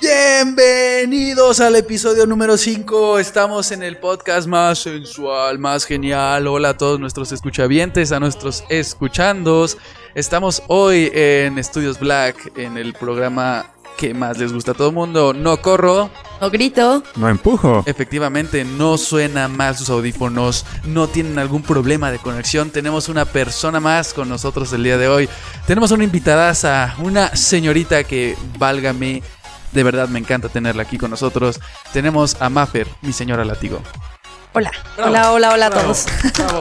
Bienvenidos al episodio número 5. Estamos en el podcast más sensual, más genial. Hola a todos nuestros escuchavientes, a nuestros escuchandos. Estamos hoy en Estudios Black, en el programa que más les gusta a todo el mundo. No corro. No grito. No empujo. Efectivamente, no suena mal sus audífonos, no tienen algún problema de conexión. Tenemos una persona más con nosotros el día de hoy. Tenemos una invitada, una señorita que, válgame, de verdad me encanta tenerla aquí con nosotros. Tenemos a Maffer, mi señora látigo. Hola. Bravo. Hola, hola, hola a Bravo, todos. bravo.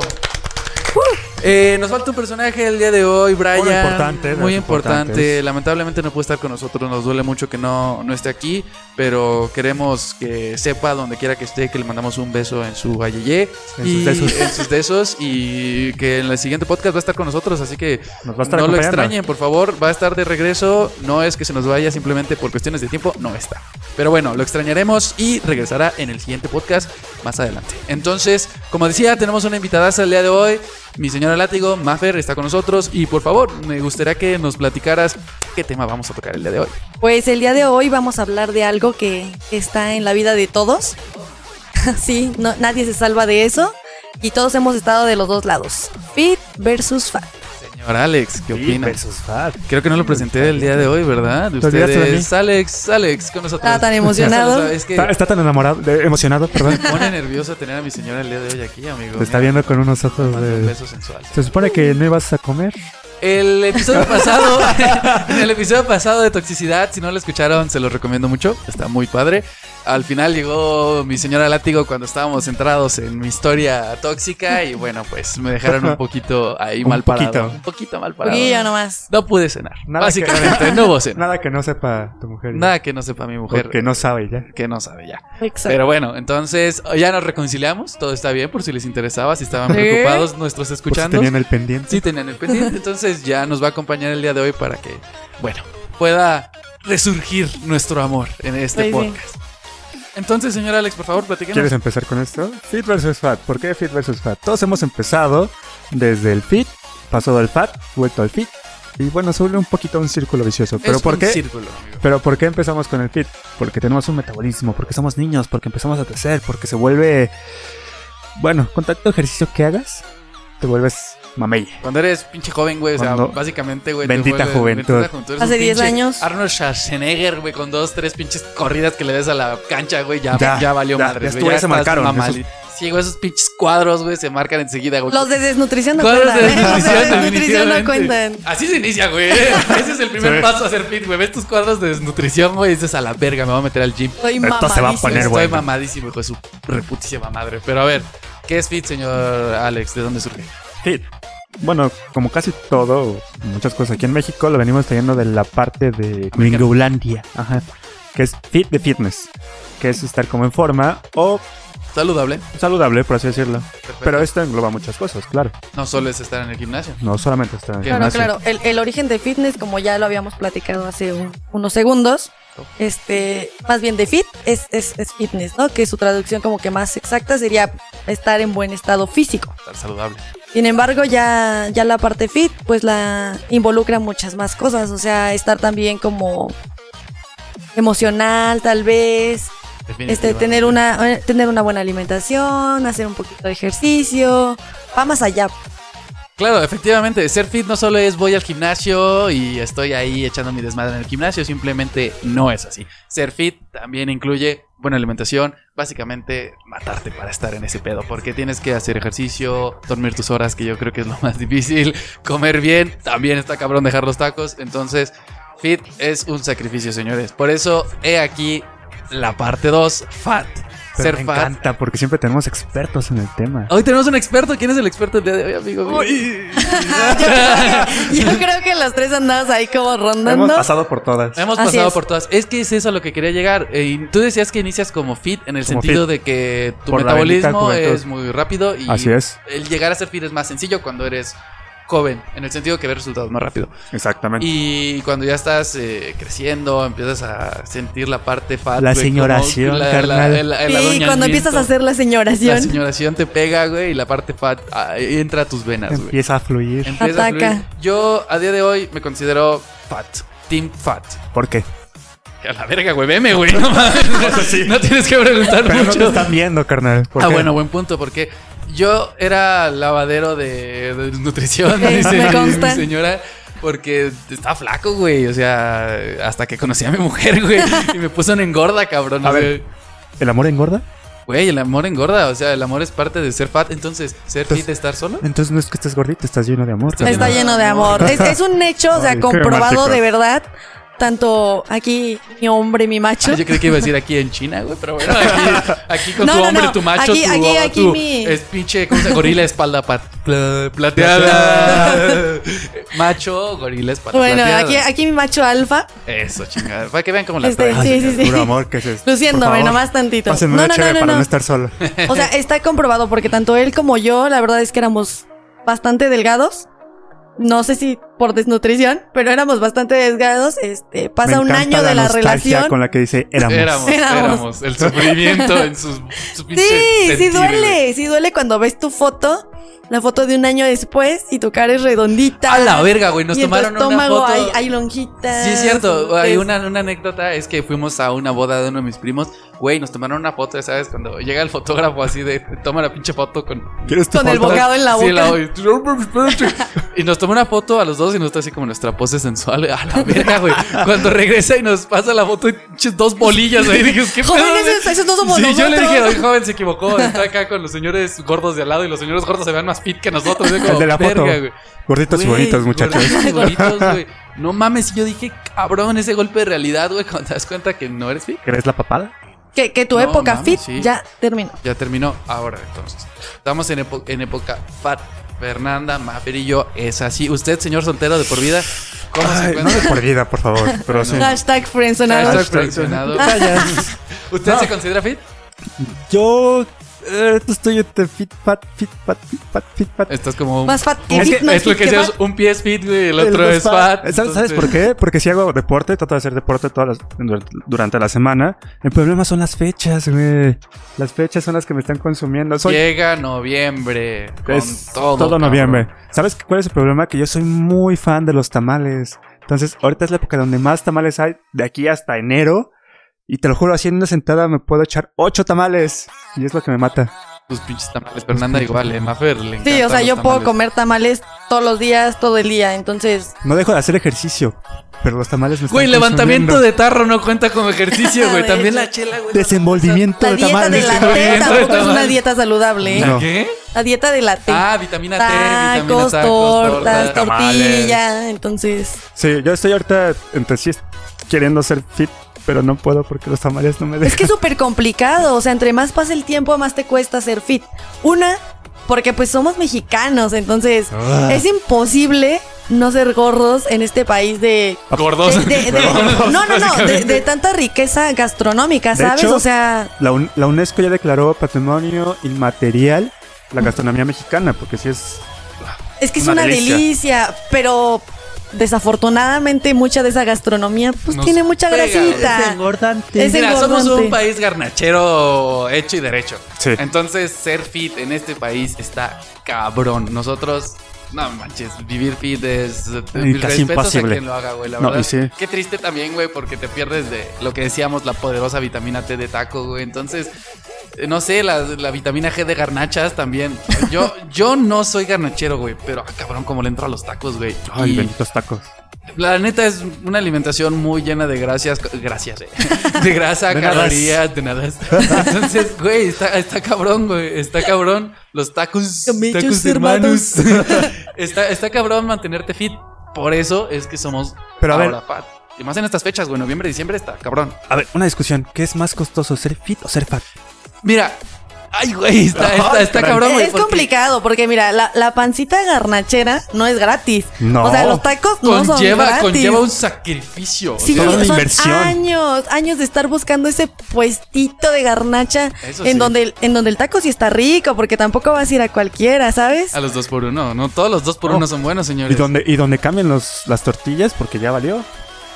Eh, nos falta un personaje el día de hoy, Brian. Muy importante, Muy importante. Lamentablemente no puede estar con nosotros. Nos duele mucho que no, no esté aquí. Pero queremos que sepa donde quiera que esté que le mandamos un beso en su ayeye. En y sus besos. en sus besos. Y que en el siguiente podcast va a estar con nosotros. Así que Nos va a estar no lo extrañen, por favor. Va a estar de regreso. No es que se nos vaya simplemente por cuestiones de tiempo. No está. Pero bueno, lo extrañaremos y regresará en el siguiente podcast más adelante. Entonces, como decía, tenemos una invitada el día de hoy. Mi señora Látigo, Maffer, está con nosotros. Y por favor, me gustaría que nos platicaras qué tema vamos a tocar el día de hoy. Pues el día de hoy vamos a hablar de algo que está en la vida de todos. sí, nadie se salva de eso. Y todos hemos estado de los dos lados. Fit versus fat. Señor Alex, ¿qué Sí, opina? Creo que no lo presenté el día de hoy, ¿verdad? ¿Te olvidaste de Ustedes, Alex, Alex, con nosotros. Estaba tan emocionado. Es que Está, está tan enamorado, de- emocionado, perdón. me pone nervioso tener a mi señora el día de hoy aquí, amigo. Te está viendo con unos ojos mando un de... beso sensual. Se supone que no ibas a comer. El episodio pasado, en el episodio pasado de toxicidad, si no lo escucharon, se los recomiendo mucho. Está muy padre. Al final llegó mi señora látigo cuando estábamos centrados en mi historia tóxica y bueno, pues me dejaron un poquito ahí Un mal parado. Un poquito mal parado. poquillo nomás. No pude cenar. Nada que- Básicamente, no hubo cena. Nada que no sepa tu mujer. Nada que no sepa mi mujer. Que no sabe ya. que no sabe ya. Exacto. Pero bueno, entonces ya nos reconciliamos. Todo está bien por si les interesaba, si estaban Sí. preocupados nuestros escuchando. tenían el pendiente. Sí, tenían el pendiente. Entonces ya nos va a acompañar el día de hoy para que, bueno, pueda resurgir nuestro amor en este Pues podcast. Entonces, señor Alex, por favor, platíquenos. ¿Quieres empezar con esto? Fit versus fat. ¿Por qué fit versus fat? Todos hemos empezado desde el fit, pasado al fat, vuelto al fit. Y bueno, se vuelve un poquito un círculo vicioso. ¿Pero Es por un qué? círculo, amigo. Pero ¿por qué empezamos con el fit? Porque tenemos un metabolismo, porque somos niños, porque empezamos a crecer, porque se vuelve... Bueno, con tanto ejercicio que hagas, te vuelves mamey. Cuando eres pinche joven, güey, o sea, Cuando- básicamente, güey. te Bendita vuelves- juventud. bendita juventud. Eres Hace un 10 pinche años. Arnold Schwarzenegger, güey, con dos, tres pinches corridas que le des a la cancha, güey, ya, ya, Ya, valió ya, madres, ya estuvo, ya se marcaron, mamali- Sí, güey, esos pinches cuadros, güey, se marcan enseguida, güey. Los de desnutrición no Cuadros cuentan. de ¿eh? Los desnutrición, de desnutrición no definitivamente. cuentan. Así se inicia, güey. Ese es el primer Sí. paso a hacer fit, güey. Ves tus cuadros de desnutrición, güey, y dices a la verga, me voy a meter al gym. Estoy Esto se va a mamadísimo. poner Estoy bueno. mamadísimo, hijo de su reputísima madre. Pero a ver, ¿qué es fit, señor Alex? ¿De dónde surge? Fit. Bueno, como casi todo, muchas cosas aquí en México lo venimos trayendo de la parte de Gringolandia. Ajá. Que es fit de fitness. Que es estar como en forma o Saludable. saludable, por así decirlo. Perfecto. Pero esto engloba muchas cosas, claro. No solo es estar en el gimnasio. No solamente estar en el Claro, Claro, gimnasio. claro. El, el origen de fitness, como ya lo habíamos platicado hace un- unos segundos, este, más bien de fit es, es, es fitness, ¿no? Que su traducción como que más exacta sería estar en buen estado físico. Estar saludable. Sin embargo, ya, ya la parte fit, pues la involucra muchas más cosas. O sea, estar también como emocional, tal vez. Este, tener una, eh, tener una buena alimentación, hacer un poquito de ejercicio. Va más allá. Claro, efectivamente, ser fit no solo es voy al gimnasio y estoy ahí echando mi desmadre en el gimnasio, simplemente no es así. Ser fit también incluye buena alimentación, básicamente matarte para estar en ese pedo, porque tienes que hacer ejercicio, dormir tus horas, que yo creo que es lo más difícil, comer bien, también está cabrón dejar los tacos, entonces fit es un sacrificio, señores. Por eso he aquí la parte 2, fat. Pero ser me encanta porque siempre tenemos expertos en el tema. Hoy tenemos un experto. ¿Quién es el experto el día de hoy, amigo? Yo creo que los tres andamos ahí como Hemos rondando. pasado por todas. Hemos Así pasado es. por todas. Es que es eso a lo que quería llegar. Eh, tú decías que inicias como fit en el Como sentido fit. de que tu Por metabolismo es muy rápido y Así es. el llegar a ser fit es más sencillo cuando eres joven, en el sentido que ves resultados más rápido. Exactamente. Y cuando ya estás eh, creciendo, empiezas a sentir la parte fat. La señoración, como la- la- carnal. Sí, cuando empiezas a hacer la La señoración. señoración te pega, güey, y la parte fat ah, entra a tus venas, güey. Empieza a fluir. Empieza a Ataca. fluir. Yo a día de hoy me considero fat. Team fat. ¿Por qué? A la verga, güey, veme, güey. No, mames. no tienes que preguntar Pero no mucho. te están viendo, carnal. ¿Por Ah, qué? bueno, buen punto, porque yo era lavadero de, de nutrición, dice me mi- consta. mi señora. Porque estaba flaco, güey. O sea, hasta que conocí a mi mujer, güey. Y me puso en engorda, cabrón. A ver. ¿El amor engorda? Güey, el amor engorda. O sea, el amor es parte de ser fat. Entonces, ¿ser Entonces- fit estar solo? Entonces no es que estés gordito, estás lleno de amor. Está lleno de amor. Es, es un hecho, o sea, Ay, comprobado de verdad. Tanto aquí mi hombre, mi macho. Ah, yo creí que iba a decir aquí en China, güey. Pero bueno, aquí, aquí con No, tu no, hombre, no. tu macho, Aquí- tu, aquí- aquí tu- mi- es pinche, ¿cómo se llama? Gorila espalda plateada. macho, gorila espalda Bueno, plateada. aquí, aquí mi macho alfa. Eso, chingada. Para que vean cómo la Este, traigo. sí, sí, sí. Puro amor, ¿qué es esto? Luciéndome, nomás tantito. Pásenme No, no, no, no, para no no. estar solo. O sea, está comprobado porque tanto él como yo, la verdad es que éramos bastante delgados. No sé si por desnutrición, pero éramos bastante delgados. Este, pasa Me un año de la relación. con la que dice éramos. Éramos, Éramos. éramos. El sufrimiento en sus su Sí, sí sentir, duele, sí duele cuando ves tu foto, la foto de un año después y tu cara es redondita. A la verga, güey. Nos y en tu tomaron una foto. hay, hay lonjitas. Sí, es cierto. Hay una anécdota, es que fuimos a una boda de uno de mis primos. Güey, nos tomaron una foto, ¿sabes? Cuando llega el fotógrafo así de, toma la pinche foto con... ¿Quieres tu Con el bocado en la Sí, boca. y nos tomó una foto a los dos y nos está así como nuestra pose sensual. A la verga, güey. Cuando regresa y nos pasa la foto, y pinches dos bolillas ahí. Dije, ¿qué Joven, pedo, esos- güey? esos no somos Sí, yo le dije, oye, joven, se equivocó. Está acá con los señores gordos de al lado y los señores gordos se ven más fit que nosotros. Como, El de la foto. "Verga, güey". Gorditos y Güey, bonitos, muchachos. gorditos y bonitos, güey. No mames, yo dije, cabrón, ese golpe de realidad, güey, cuando te das cuenta que no eres fit. ¿Querés la papada? Que, que tu No, época fit sí. ya terminó. Ya terminó ahora, entonces. Estamos en, epo- en época fat. Fernanda, yo es así. Usted, señor soltero de por vida, ¿cómo se Ay, no encuentra? de por vida, por favor. Pero sí. Hashtag friendzonado. Hashtag. Vayas. ¿Usted No. se considera fit? Yo eh, estoy entre fit, fat, fit, fat, fit, fat, fit, fat. Estás como. Más fat que Es, fit, que, más es lo fit que que un pie es fit, güey, el otro es fat. ¿Sabes, ¿Sabes por qué? Porque si hago deporte, trato de hacer deporte todas las- durante, durante la semana. El problema son las fechas, güey. Las fechas son las que me están consumiendo. Soy Llega noviembre. Con es todo. todo, cabrón. noviembre. ¿Sabes cuál es el problema? Que yo soy muy fan de los tamales. Entonces, ahorita es la época donde más tamales hay, de aquí hasta enero. Y te lo juro, así en una sentada me puedo echar ocho tamales. Y es lo que me mata. Tus pinches tamales. Fernanda igual, eh. Mafer le Sí, o sea, los yo puedo tamales. comer tamales todos los días, todo el día. Entonces, No dejo de hacer ejercicio, pero los tamales me están Güey, levantamiento de tarro no cuenta como ejercicio, güey. También la chela, güey. Desenvolvimiento la de dieta de tamales. la T tampoco es una tamales. dieta saludable. ¿eh? No. ¿Qué? La dieta de la T. Ah, vitamina T, vitamina tacos, tacos, tortas, tortas. tortilla. Entonces, Sí, yo estoy ahorita entre sí queriendo ser fit, pero no puedo porque los tamales no me dejan. es que es súper complicado. O sea, entre más pasa el tiempo, más te cuesta ser fit. Una, porque pues somos mexicanos. Entonces, Ah. es imposible no ser gordos en este país de Gordos. De- de- de- Gordos, no, no, no, de, tanta riqueza gastronómica, De ¿sabes? hecho, o sea, La, Un- la UNESCO ya declaró patrimonio inmaterial la gastronomía mexicana, porque sí es... es que es una una, delicia. delicia. pero desafortunadamente mucha de esa gastronomía pues Nos tiene mucha pega, grasita. engordante. Es Mira, somos un país garnachero hecho y derecho. Sí. Entonces, ser fit en este país está cabrón. Nosotros, no manches, vivir fit es. Y casi respetos imposible. a quien lo haga, güey. La No, verdad. sí. Qué triste también, güey, porque te pierdes de lo que decíamos, la poderosa vitamina T de taco, güey. Entonces. No sé, la, la vitamina G de garnachas también. Yo, yo no soy garnachero, güey, pero ah, cabrón, como le entro a los tacos, güey. Ay, Y- benditos tacos. la neta es una alimentación muy llena de gracias, gracias, eh. de grasa, De nada. calorías, de nada. Entonces, güey, está, está cabrón, güey, está cabrón. Los tacos, tacos hermanos. está, está cabrón mantenerte fit. Por eso es que somos Pero a ver- ahora fat. Y más en estas fechas, güey, noviembre, diciembre está cabrón. A ver, una discusión. ¿Qué es más costoso, ser fit o ser fat? Mira, Ay, güey, está, está, está cabrón, güey. es porque complicado porque mira, la, la pancita garnachera no es gratis. No. O sea, los tacos no son gratis. conlleva un sacrificio. o Sí, sea, una son inversión. años, años de estar buscando ese puestito de garnacha Eso en sí. donde el- en donde el taco sí está rico, porque tampoco vas a ir a cualquiera, ¿sabes? a los dos por uno. No, todos los dos por No. uno son buenos, Y señores. donde, y donde cambian los, las tortillas, porque ya valió.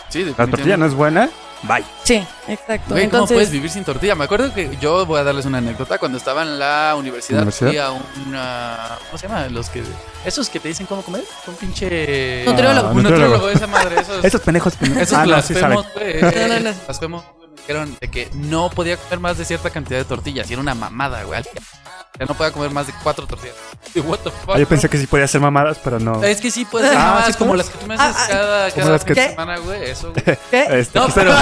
Sí, La tortilla no es buena, bye. Sí, exacto. Güey, ¿cómo Entonces, puedes vivir sin tortilla? Me acuerdo que yo voy a darles una anécdota. Cuando estaba en la universidad, ¿Universidad? fui a una. ¿Cómo se llama? Los que. Esos que te dicen cómo comer. Un pinche. Nutriólogo. Un Nutriólogo. esa madre. Esos, Esos pendejos. esos Ah, no, sí blasfemos, saben. güey. No, no, no. Blasfemos, güey, me dijeron de que no podía comer más de cierta cantidad de tortillas. Y era una mamada, güey. Ya no podía comer más de cuatro tortillas. Y, What the fuck, Ah, yo pensé bro? que sí podía hacer mamadas, pero no. Es que sí, puede ser Ah, mamadas ¿sí, como las que tú me haces Ah, ah, cada, cada semana, güey. Eso, güey. ¿qué? Este, No, pero.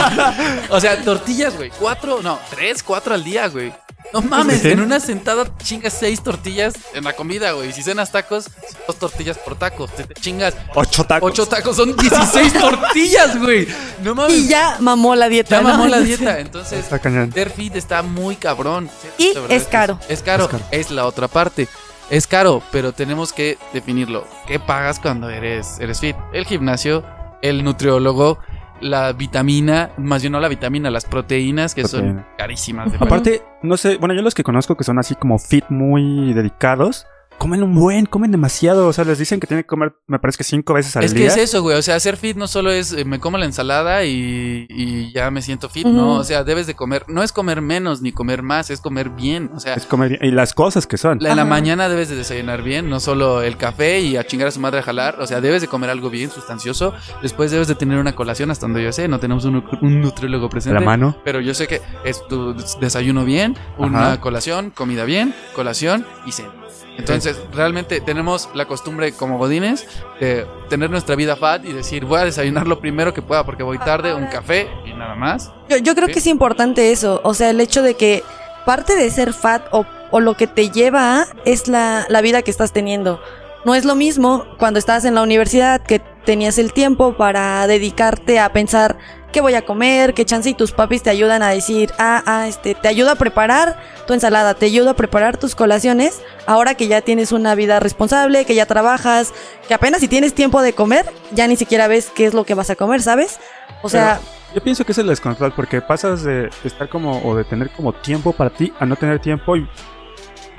o sea, tortillas, güey. Cuatro, no, tres, cuatro al día, güey. No mames, Sí. en una sentada chingas seis tortillas en la comida, güey. Si cenas tacos, dos tortillas por taco. Te, te chingas Ocho tacos. ocho tacos, son 16 tortillas, güey. No mames. Y ya mamó la dieta. Ya ¿no? mamó la dieta. Entonces, Está cañón. Derfit está muy cabrón. Y es caro. Es caro. Es caro. Es la otra parte. Es caro, pero tenemos que definirlo. ¿Qué pagas cuando eres, eres fit? El gimnasio, el nutriólogo, la vitamina, más bien no la vitamina, las proteínas que son carísimas. de. Aparte, no sé, bueno, yo los que conozco que son así como fit muy dedicados, comen un buen, comen demasiado. O sea, les dicen que tienen que comer, me parece que cinco veces al Es que día. es eso, güey. O sea, ser fit no solo es eh, me como la ensalada y, y ya me siento fit, no. O sea, debes de comer. No es comer menos ni comer más, es comer bien. O sea, Es comer bien. Y las cosas que son. La- en la mañana debes de desayunar bien, no solo el café y a chingar a su madre a jalar. O sea, debes de comer algo bien sustancioso. Después debes de tener una colación, hasta donde yo sé. No tenemos un, un nutriólogo presente. la mano. Pero yo sé que es tu desayuno bien, una Ajá. colación, comida bien, colación y cena. Entonces, realmente tenemos la costumbre como godines de tener nuestra vida fat y decir, voy a desayunar lo primero que pueda porque voy tarde, un café y nada más. Yo, yo creo Sí. que es importante eso. O sea, el hecho de que parte de ser fat o, o lo que te lleva a es la, la vida que estás teniendo. No es lo mismo cuando estabas en la universidad que tenías el tiempo para dedicarte a pensar qué voy a comer, qué chance y tus papis te ayudan a decir, ah, ah, este, te ayudo a preparar tu ensalada, te ayudo a preparar tus colaciones, ahora que ya tienes una vida responsable, que ya trabajas, que apenas si tienes tiempo de comer, ya ni siquiera ves qué es lo que vas a comer, ¿sabes? O sea, Yo pienso que es el descontrol porque pasas de estar como o de tener como tiempo para ti a no tener tiempo y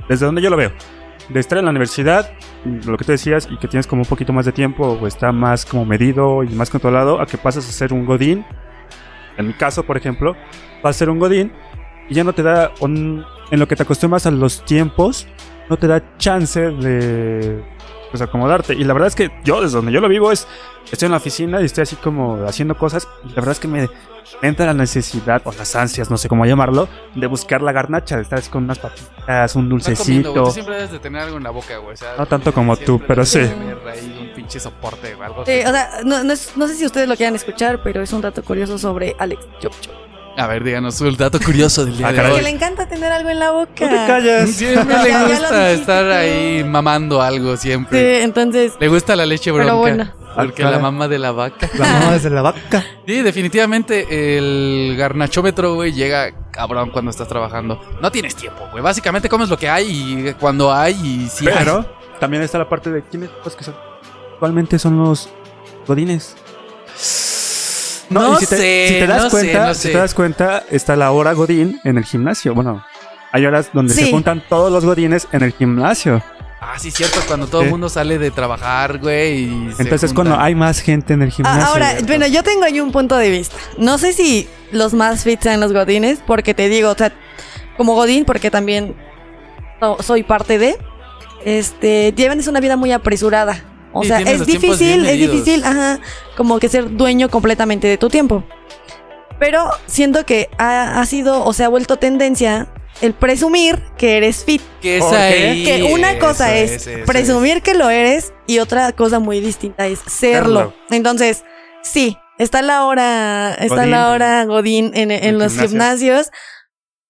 desde donde yo lo veo. De estar en la universidad, lo que te decías, y que tienes como un poquito más de tiempo o está más como medido y más controlado, a que pasas a ser un godín. En mi caso, por ejemplo, vas a ser un godín y ya no te da, un- en lo que te acostumbras a los tiempos, no te da chance de pues, acomodarte. Y la verdad es que yo, desde donde yo lo vivo, es, estoy en la oficina y estoy así como haciendo cosas y la verdad es que me, me entra la necesidad o las ansias, no sé cómo llamarlo, de buscar la garnacha, de estar así con unas papitas, un Estás comiendo, dulcecito. Tú siempre debes de tener algo en la boca, güey. O sea, No tanto como tú, pero sí. tener ahí un pinche soporte o algo Sí, así. o sea, no, no, es- no sé si ustedes lo quieran escuchar, pero es un dato curioso sobre Alex Chop Chop. A ver, díganos el dato curioso del día Ah, de caray. Que hoy. le encanta tener algo en la boca. No te calles. Siempre le gusta estar ahí mamando algo, Sí, siempre. entonces, Le gusta la leche Pero bronca. bueno. Porque Ah, la mamá de la vaca. La mamá desde la vaca. Sí, definitivamente el garnachómetro, güey, llega cabrón cuando estás trabajando. No tienes tiempo, güey. Básicamente comes lo que hay y cuando hay y si hay. Pero también está la parte de quiénes los que son. Actualmente son los godines. No y si te, sé, si te das no sé, cuenta, no si sé. te das cuenta, está la hora godín en el gimnasio. Bueno, hay horas donde se juntan todos los godines en el gimnasio. Ah, sí, cierto, cuando todo el mundo sale de trabajar, güey. y Entonces juntan. cuando hay más gente en el gimnasio. Ah, ahora, cierto. bueno, yo tengo ahí un punto de vista. No sé si los más fit sean los godines, porque te digo, o sea, como godín, porque también so- soy parte de, este, llevan es una vida muy apresurada. O Sí, sea, es difícil, es difícil, ajá, como que ser dueño completamente de tu tiempo. Pero siento que ha, ha sido, o se ha vuelto tendencia el presumir que eres fit. Que es. Que una cosa eso es eso presumir que lo eres y otra cosa muy distinta es serlo. Entonces, sí, está la hora, está Godín. la hora Godín en, en los gimnasio. gimnasios.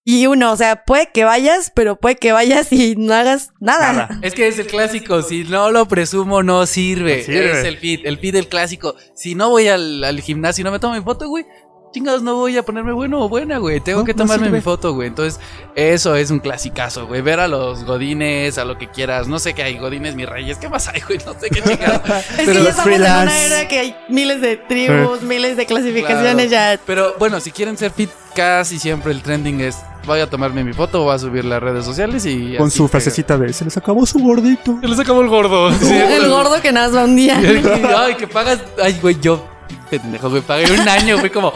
Y uno, o sea, puede que vayas, pero puede que vayas y no hagas nada. Nada. Es que es el clásico, si no lo presumo no sirve. No sirve. Es el fit, el fit del clásico. Si no voy al, al gimnasio y no me tomo mi foto, güey, chingados no voy a ponerme bueno o buena, güey. Tengo No, que tomarme mi foto, güey. Entonces, eso es un clasicazo, güey. Ver a los godines, a lo que quieras. No sé qué hay, godines, mis reyes. ¿Qué más hay, güey? No sé qué chingados. Es Pero que ya estamos en una freelance. era que hay miles de tribus, miles de clasificaciones ya. Pero bueno, si quieren ser fit, casi siempre el trending es voy a tomarme mi foto, voy a subir las redes sociales y Con así su frasecita de se les acabó su gordito. Se les acabó el gordo. Sí. El gordo que nada más va un día. Ay, que pagas. Ay, güey, yo, pendejo, güey, pagué un año, fue como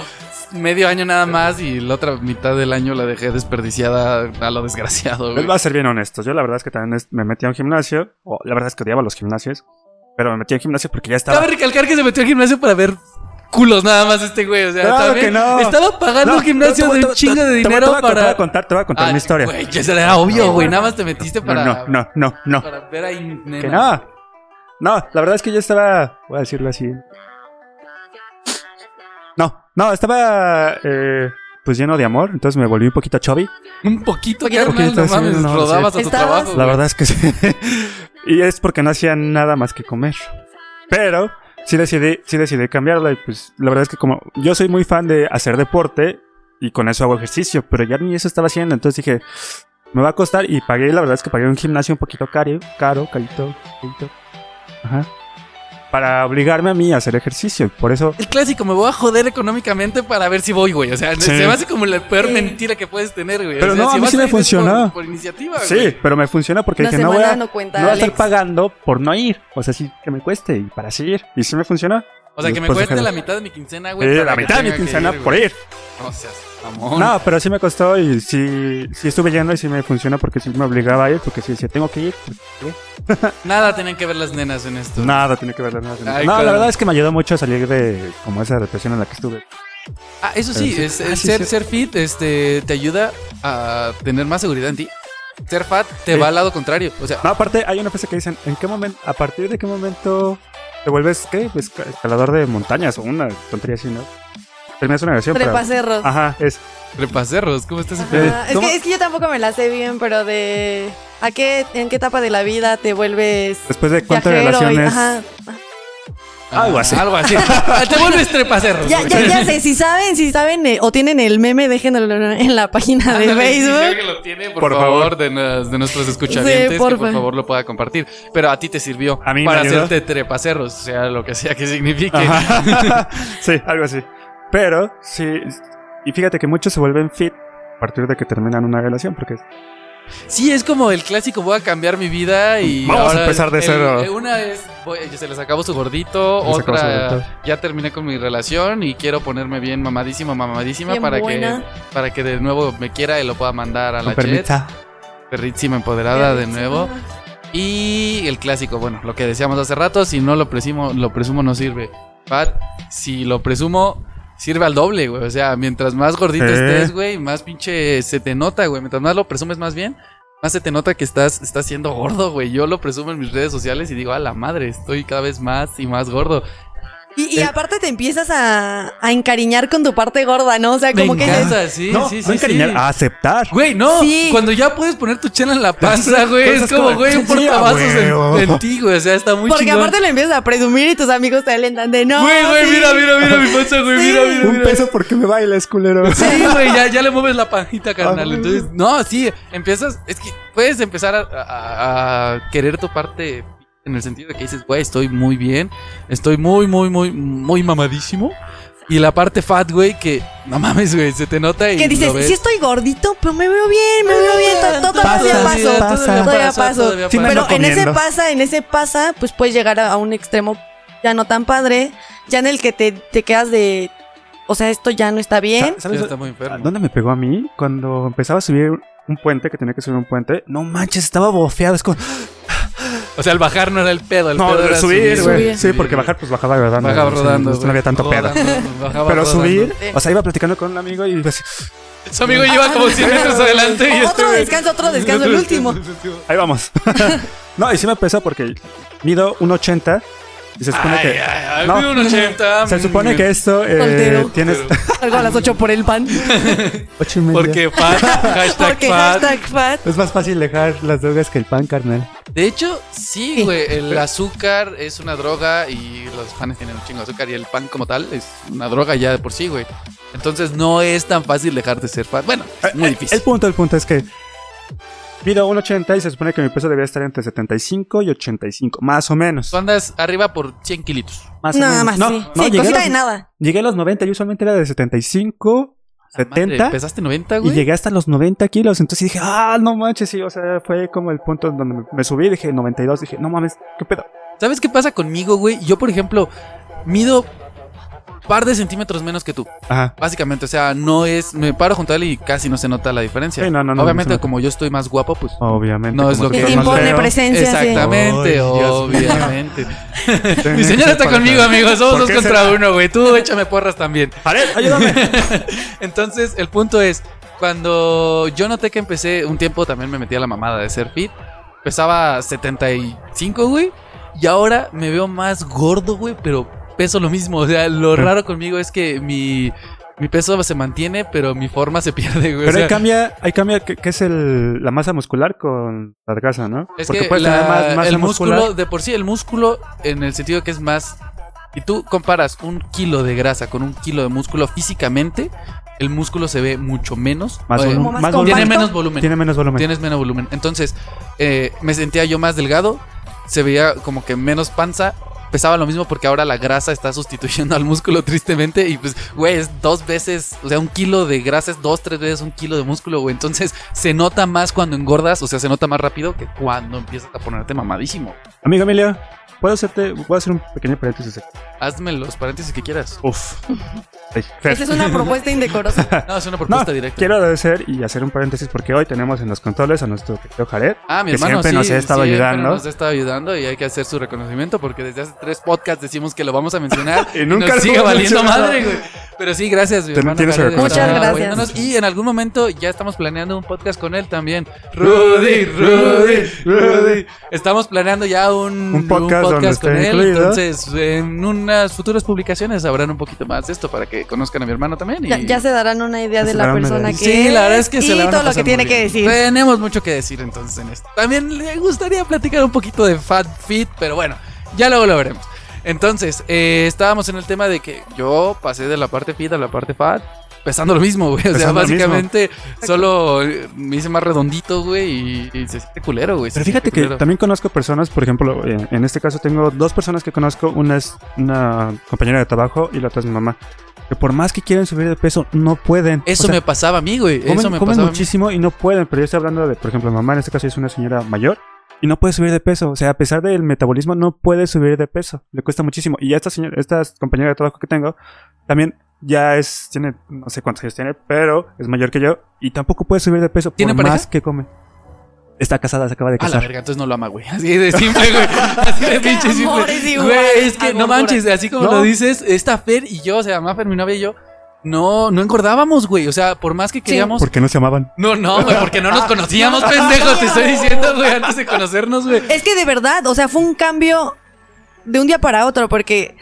medio año nada más y la otra mitad del año la dejé desperdiciada a lo desgraciado, Les güey. voy a ser bien honestos. Yo la verdad es que también me metí a un gimnasio. O la verdad es que odiaba los gimnasios. Pero me metí a un gimnasio porque ya estaba. Cabe recalcar que se metió al gimnasio para ver culos nada más este güey, o sea, Claro también que no. estaba pagando No, un gimnasio te- te- de un chingo de dinero para Te voy a contar, te voy a contar Ay, mi historia. Güey, ya era obvio, güey, nada más te metiste para No, no, no, no. para ver ahí nena. Que no. No, la verdad es que yo estaba. Voy a decirlo así. No, estaba. eh, pues lleno de amor. Entonces me volví un poquito chubby. Un poquito, carnal, poquito, no mames, no, rodabas sí. a tu Estabas- trabajo. La güey. verdad es que sí. y es porque no hacía nada más que comer. Pero sí decidí, sí decidí cambiarla. Y pues la verdad es que como yo soy muy fan de hacer deporte y con eso hago ejercicio, pero ya ni eso estaba haciendo. Entonces dije, me va a costar y pagué, la verdad es que pagué un gimnasio un poquito caro, caro, carito, carito. Ajá. Para obligarme a mí a hacer ejercicio. Por eso El clásico, me voy a joder económicamente para ver si voy, güy. O sea, Sí. se me hace como la peor Sí. mentira que puedes tener, güey. Pero o sea, no, a si mí vas sí me funcionó. Por, por iniciativa, Sí, güey. pero me funciona porque Una dije, no voy, a, no cuenta, no voy a estar pagando por no ir. O sea, sí que me cueste y para seguir. Y sí me funcionó. O sea, que me cueste la mitad de mi quincena, güey. Eh, la mitad de mi quincena ir, por güey. ir. No seas No, pero sí me costó y sí, sí estuve yendo y sí me funciona porque sí me obligaba a ir. Porque si decía, tengo que ir. pues, Nada tienen que ver las nenas en esto. nada, tiene que ver nada. Ay, no, la verdad es que me ayudó mucho a salir de como esa depresión en la que estuve. Ah, eso sí, es, sí. es Ah, sí, ser, sí. ser fit este, te ayuda a tener más seguridad en ti. Ser fat te va al lado contrario. O sea, No, aparte hay una frase que dicen, ¿en qué momento, a partir de qué momento te vuelves, qué? Pues, escalador de montañas o una tontería así, ¿no? Terminas una oración, pero... Trepacerros. Ajá, es... trepacerros, ¿cómo estás? Ajá. Es, ¿cómo? que, es que yo tampoco me la sé bien, pero de. ¿A qué, ¿En qué etapa de la vida te vuelves Después de cuántas y- relaciones... ajá. Algo así. Algo así. te vuelves trepacerros. Ya, ya, ya sé, si saben, si saben eh, o tienen el meme, déjenlo en la página de Ándale, si Facebook. alguien lo tiene, por, Por favor, favor. De, nos- de nuestros escuchavientes, Sí, que por favor lo pueda compartir. Pero a ti te sirvió A mí para hacerte trepacerros, o sea, lo que sea que signifique. Sí, algo así. Pero, sí. Y fíjate que muchos se vuelven fit a partir de que terminan una relación, porque Sí, es como el clásico, voy a cambiar mi vida y Vamos a empezar de el- cero. una es, voy- se les acabó su gordito, Se su otra, ya terminé con mi relación y quiero ponerme bien mamadísima, mamadísima Bien para buena. que para que de nuevo me quiera y lo pueda mandar a la con jet. permita. Perrísima empoderada de nuevo. Y el clásico, bueno, lo que decíamos hace rato, si no lo presumo, lo presumo no sirve. Pat, si lo presumo, sirve al doble, güey. O sea, mientras más gordito Eh. estés, güey, más pinche se te nota, güey. Mientras más lo presumes más bien, más se te nota que estás, estás siendo gordo, güey. Yo lo presumo en mis redes sociales y digo, a la madre, estoy cada vez más y más gordo. Y, y aparte te empiezas a, a encariñar con tu parte gorda, ¿no? O sea, Me como que encanta, sí, no, sí, sí. no encariñar, sí. a aceptar. Güey, no, Sí. cuando ya puedes poner tu chela en la panza, güey, es como, güey, un portavasos en, ti, güey, o sea, está muy Porque chingón. aparte lo empiezas a presumir y tus amigos te alentan de no. Güey, güey, sí". mira, mira, mira mi panza, güey, Sí. mira, mira, Un peso porque me bailas, culero. Sí, güey, ya, ya le mueves la panjita, carnal. Ah. Entonces, no, sí, empiezas, es que puedes empezar a, a- a querer tu parte en el sentido de que dices, güey, estoy muy bien, estoy muy, muy, muy, muy mamadísimo. Y la parte fat, güey, que no mames, güey, se te nota y Que dices, lo ves. sí estoy gordito, pero me veo bien, me veo bien, to- to- todavía Pasa, paso, todavía paso. todavía Sí, pasa. Pero en ese pasa, en ese pasa, pues puedes llegar a, a un extremo ya no tan padre, ya en el que te, te quedas de, o sea, esto ya no está bien. Ya ¿Sabes está muy enfermo. dónde me pegó a mí? Cuando empezaba a subir un puente, que tenía que subir un puente. No manches, estaba bofeado. Es como... O sea, el bajar no era el pedo, el No, pedo era subir, güey. subir. Sí, porque bajar, pues bajaba rodando. Bajaba rodando. No, había tanto pedo. Pero rodando. subir, o sea, iba platicando con un amigo y iba así, Su amigo lleva como 100 metros adelante y otro descanso, otro descanso, el último. ahí vamos. no, y sí me pesó porque mido 1.80 y se supone Ay, que... ay, ay, No. mido un 80. Se supone que esto eh, Soltero. tienes Salgo a las 8 por el pan. ocho y media. Porque fat, hashtag Porque fat. hashtag fat. Es más fácil dejar las drogas que el pan, carnal. De hecho, sí, güey. El azúcar es una droga y los panes tienen un chingo de azúcar y el pan como tal es una droga ya de por sí, güey. Entonces no es tan fácil dejar de ser fat. Bueno, es muy Eh, difícil. El punto, el punto es que mido 1,80 y se supone que mi peso debería estar entre 75 y 85, más o menos. Tú andas arriba por 100 kilitos. Más o Nada menos. más, No, sí. no, sí, llegué, a cosita los, de nada. llegué a los 90, yo usualmente era de 75, La madre, 70 ¿Pesaste 90, y güey? llegué hasta los 90 kilos. Entonces dije, ah, no manches, sí, o sea, fue como el punto donde me, me subí, dije 92, dije, no mames, ¿qué pedo? ¿Sabes qué pasa conmigo, güey? Yo, por ejemplo, mido par de centímetros menos que tú. Ajá. Básicamente, o sea, no es. Me paro junto a él y casi no se nota la diferencia. Sí, no, no, no, Obviamente, como yo estoy más guapo, pues. Obviamente. No es lo que impone presencia. Exactamente, obviamente. Mi señora está conmigo, amigos. Somos ¿Por dos contra será? uno, güey. Tú échame porras también. Jared, ayúdame. Entonces, el punto es, cuando yo noté que empecé, un tiempo también me metí a la mamada de ser fit. Pesaba 75, güey. Y ahora me veo más gordo, güey, pero peso lo mismo. O sea, lo raro conmigo es que mi, mi peso se mantiene, pero mi forma se pierde, güey. O Pero sea, ahí cambia, ahí cambia que, que es el, la masa muscular con la grasa, ¿no? Es Porque que puedes la- tener más masa el muscular. músculo, de por sí, el músculo, en el sentido que es más. Y tú comparas un kilo de grasa con un kilo de músculo físicamente, el músculo se ve mucho menos. Más eh, más compacto. tiene menos volumen. Tiene menos volumen. Tienes menos volumen. Entonces, eh, me sentía yo más delgado. Se veía como que menos panza. Pesaba lo mismo porque ahora la grasa está sustituyendo al músculo, tristemente. Y pues, güey, es dos veces, o sea, un kilo de grasa es dos, tres veces un kilo de músculo, güey. Entonces, se nota más cuando engordas, o sea, se nota más rápido que cuando empiezas a ponerte mamadísimo. Amigo Emilio, ¿puedo hacerte, voy a hacer un pequeño paréntesis? Hazme los paréntesis que quieras. Uf. Esa es una propuesta indecorosa. No, es una No, propuesta directa. quiero agradecer y hacer un paréntesis porque hoy tenemos en los controles a nuestro querido Jared. Ah, mi que hermano siempre sí, nos ha estado siempre ayudando. Nos ha estado ayudando y hay que hacer su reconocimiento porque desde hace tres podcasts decimos que lo vamos a mencionar Y nunca nos lo sigue valiendo madre, güey. Pero sí, gracias, mi hermano. tienes Jared, que Muchas gracias. Y en algún momento ya estamos planeando un podcast con él también. Rudy, Rudy, Rudy. Estamos planeando ya un, Un podcast esté con él. incluido. Entonces, en unas futuras publicaciones sabrán un poquito más de esto para que conozcan a mi hermano también. Y... Ya, ya se darán una idea de la persona que Sí, la verdad es que y se la van a todo lo que tiene que decir. Tenemos mucho que decir entonces en esto. También le gustaría platicar un poquito de Fat Fit, pero bueno, ya luego lo veremos. Entonces, eh, estábamos en el tema de que yo pasé de la parte fit a la parte fat. Pesando lo mismo, güey. O sea, básicamente solo me hice más redondito, güey, y, y se siente culero, güey. Pero fíjate que culero. también conozco personas, por ejemplo, en este caso tengo dos personas que conozco. Una es una compañera de trabajo y la otra es mi mamá. Que por más que quieren subir de peso, no pueden. Eso O sea, me pasaba a mí, güey. comen, Eso me comen pasaba a mí. muchísimo y no pueden. Pero yo estoy hablando de, por ejemplo, mi mamá en este caso es una señora mayor y no puede subir de peso. O sea, a pesar del metabolismo, no puede subir de peso. Le cuesta muchísimo. Y esta señora, esta compañera de trabajo que tengo, también ya es, tiene, no sé cuántos años tiene, pero es mayor que yo y tampoco puede subir de peso ¿Tiene por pareja? más que come. Está casada, se acaba de A la casar. verga, entonces no lo ama, güey. Así de simple, güey. Así de pinche simple. es igual Güey, es que no manches, así como No. lo dices, esta Fer y yo, o sea, Mafer, mi novia y yo, no, no engordábamos, güey. O sea, por más que queríamos. Porque no se amaban. No, no, güey, porque no nos conocíamos, pendejo. Te estoy diciendo, güey, antes de conocernos, güey. Es que de verdad, o sea, fue un cambio de un día para otro, porque,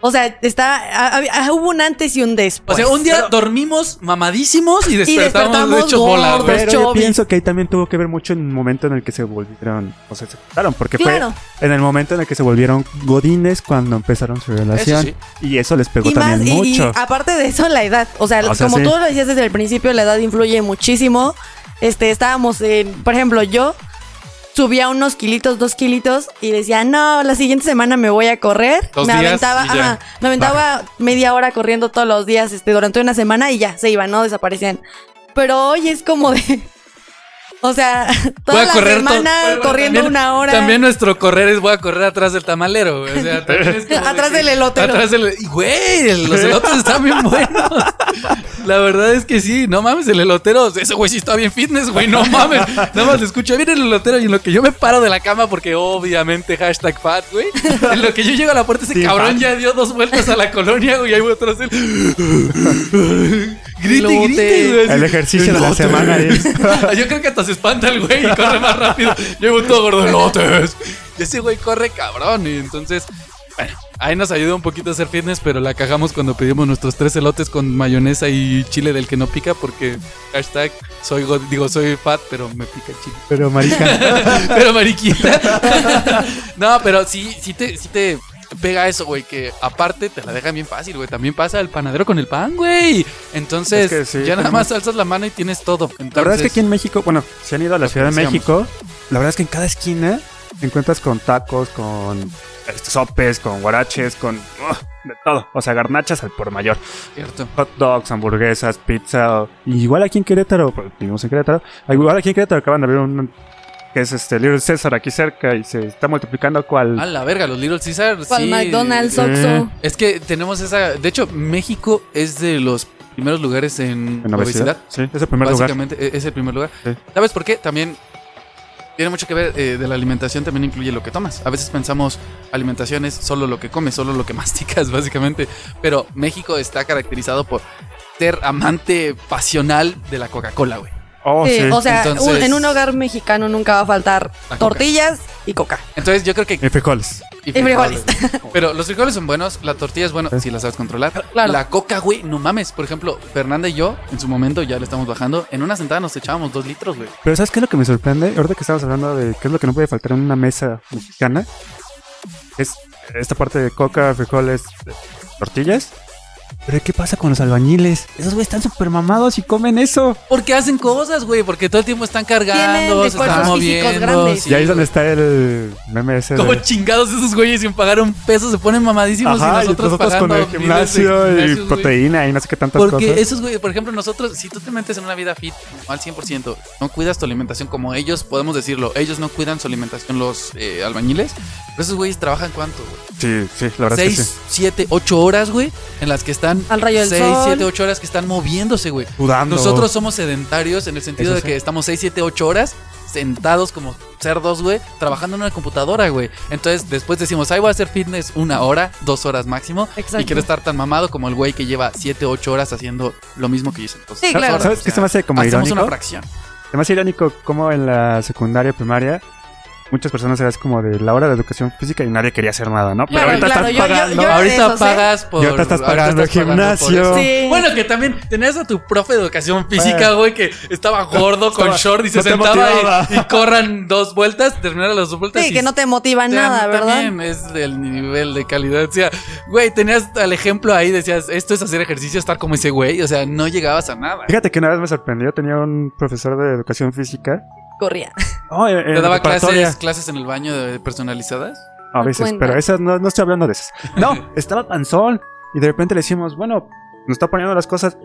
o sea, está, a- a- hubo un antes y un O después. sea, un día Pero- dormimos mamadísimos y despertamos, despertamos hechos bola, gordos. güey. Pero yo pienso que ahí también tuvo que ver mucho en el momento en el que se volvieron, o sea, se juntaron, porque Claro. fue en el momento en el que se volvieron godines cuando empezaron su relación. sí. Y eso les pegó Y más, también y, y mucho. aparte de eso, la edad. O sea, O sea, como sí. tú lo decías desde el principio, la edad influye muchísimo. Este, estábamos en, por ejemplo, yo subía unos kilitos, dos kilitos, y decía, no, la siguiente semana me voy a correr. Dos me días aventaba, ajá, me aventaba media hora corriendo todos los días, este, durante una semana y ya, se iban, ¿no? Desaparecían. Pero hoy es como de. O sea, toda Voy a la correr semana corriendo también- una hora. También nuestro correr es voy a correr atrás del tamalero, güey. O sea, también es como de Atrás que- del elotero. Atrás del y, Güey, los elotes están bien buenos. La verdad es que sí, no mames, el elotero, ese güey sí está bien fitness, güey, no mames. Nada más escucho bien el elotero y en lo que yo me paro de la cama, porque obviamente hashtag fat, güey. En lo que yo llego a la puerta, ese Sí, cabrón fat. ya dio dos vueltas a la colonia, güey, ahí voy atrás de él. Grite, güey. El ejercicio de la semana es- Yo creo que hasta se espanta el güey y corre más rápido. Llevo todo gordo elotes. Y ese güey corre cabrón. Y entonces, bueno, ahí nos ayuda un poquito a hacer fitness, pero la cagamos cuando pedimos nuestros tres elotes con mayonesa y chile del que no pica, porque hashtag soy go- digo soy fat, pero me pica el chile. Pero marica, pero mariquita. no, pero sí, sí te, sí te. Pega eso, güey, que aparte te la dejan bien fácil, güey. También pasa el panadero con el pan, güey. Entonces, Es que sí, ya nada más alzas la mano y tienes todo. La verdad es que aquí en México, bueno, si han ido a la Ciudad de. México, la verdad es que en cada esquina encuentras con tacos, con este, sopes, con guaraches, con de todo. O sea, garnachas al por mayor. Cierto. Hot dogs, hamburguesas, pizza. igual aquí en Querétaro, pues, vivimos en Querétaro. Igual aquí en Querétaro acaban de abrir un que es este Little César aquí cerca y se está multiplicando cual. A la verga, los Little Caesar. Cual sí. McDonald's, Eh. Oxxo. Es que tenemos esa. De hecho, México es de los primeros lugares en, en obesidad. obesidad. Sí, es el primer lugar. Básicamente e- es el primer lugar. Sí. ¿Sabes por qué? También tiene mucho que ver eh, de la alimentación, también incluye lo que tomas. A veces pensamos alimentación es solo lo que comes, solo lo que masticas, básicamente. Pero México está caracterizado por ser amante pasional de la Coca-Cola, güey. Oh, Sí, sí. o sea, Entonces- un- en un hogar mexicano nunca va a faltar coca. tortillas y coca. Entonces yo creo que... Y frijoles. y frijoles. Pero los frijoles son buenos, la tortilla es buena si la sabes controlar. Claro. La coca, güey, no mames. Por ejemplo, Fernanda y yo, en su momento ya le estamos bajando. En una sentada nos echábamos dos litros, güey. Pero ¿sabes qué es lo que me sorprende? Ahorita que estamos hablando de qué es lo que no puede faltar en una mesa mexicana, es esta parte de coca, frijoles, tortillas. Pero ¿qué pasa con los albañiles? Esos güeyes están súper mamados y comen eso. Porque hacen cosas, güey, porque todo el tiempo están cargando, se están moviendo. grandes. sí, y ahí es donde está el meme ese Como de... chingados esos güeyes sin pagar un peso se ponen mamadísimos Ajá, y nosotros, con pagando el gimnasio y gimnasios, güey. proteína y no sé qué tantas Porque cosas. esos güeyes, por ejemplo, nosotros, si tú te metes en una vida fit al 100%, no cuidas tu alimentación como ellos, podemos decirlo, ellos no cuidan su alimentación los eh, albañiles, pero esos güeyes trabajan cuánto, güey? Sí, sí, la verdad es que 6, sí. 7, 8 horas, güey, en las que están Al rayo del 6, sol. 7, 8 horas que están moviéndose, güey. Sudando. Nosotros somos sedentarios en el sentido Eso de sí. que estamos 6, 7, 8 horas sentados como cerdos, güey, trabajando en una computadora, güey. Entonces, después decimos, ay, voy a hacer fitness una hora, dos horas máximo. Exacto. Y quiero estar tan mamado como el güey que lleva 7, 8 horas haciendo lo mismo que yo hice. Entonces, Sí, claro. horas, ¿Sabes o qué sea, se me hace como Hacemos una irónico? fracción. Se me hace irónico como en la secundaria, primaria, muchas personas eran como de la hora de educación física y nadie quería hacer nada, ¿no? Pero Claro, ahorita claro, estás yo- yo- pagando. yo Ahorita ¿eh? pagas por. Ahorita estás ahorita pagando el por gimnasio. eso. Sí. Bueno, que también tenías a tu profe de educación física, güey, que estaba gordo con Estaba- short y se no sentaba y, y corran dos vueltas, terminaron las dos vueltas. Sí, y que no te motiva nada, ¿verdad? También es del nivel de calidad. O sea, güey, tenías al ejemplo ahí, decías, esto es hacer ejercicio, estar como ese güey. O sea, no llegabas a nada. Fíjate que una vez me sorprendió, tenía un profesor de educación física. Corría. Oh, en- en ¿Te daba clases, clases en el baño de personalizadas? A veces, cuenta. pero esas no, no estoy hablando de esas. No, estaba panzón. Y de repente le decimos, bueno, nos está poniendo las cosas.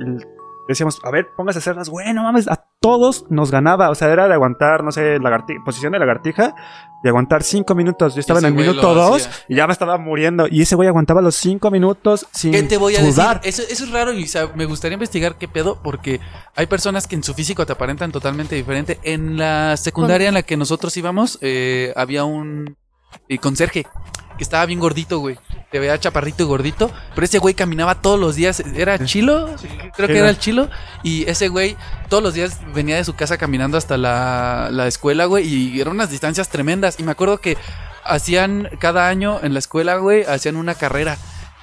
Decíamos, a ver, póngase a hacerlas. Güey, no mames, a todos nos ganaba. O sea, era de aguantar, no sé, lagarti- posición de lagartija y aguantar cinco minutos. Yo estaba en el minuto dos hacía. y ya me estaba muriendo. Y ese güey aguantaba los cinco minutos sin ¿Qué te voy a sudar. decir? Eso, eso es raro y o sea, me gustaría investigar qué pedo porque hay personas que en su físico te aparentan totalmente diferente. En la secundaria en la que nosotros íbamos eh, había un eh, conserje que estaba bien gordito, güey. Te veía chaparrito y gordito, pero ese güey caminaba todos los días. ¿Era chilo? Creo que era era. el chilo. Y ese güey todos los días venía de su casa caminando hasta la, la escuela, güey. Y eran unas distancias tremendas. Y me acuerdo que hacían cada año en la escuela, güey, hacían una carrera.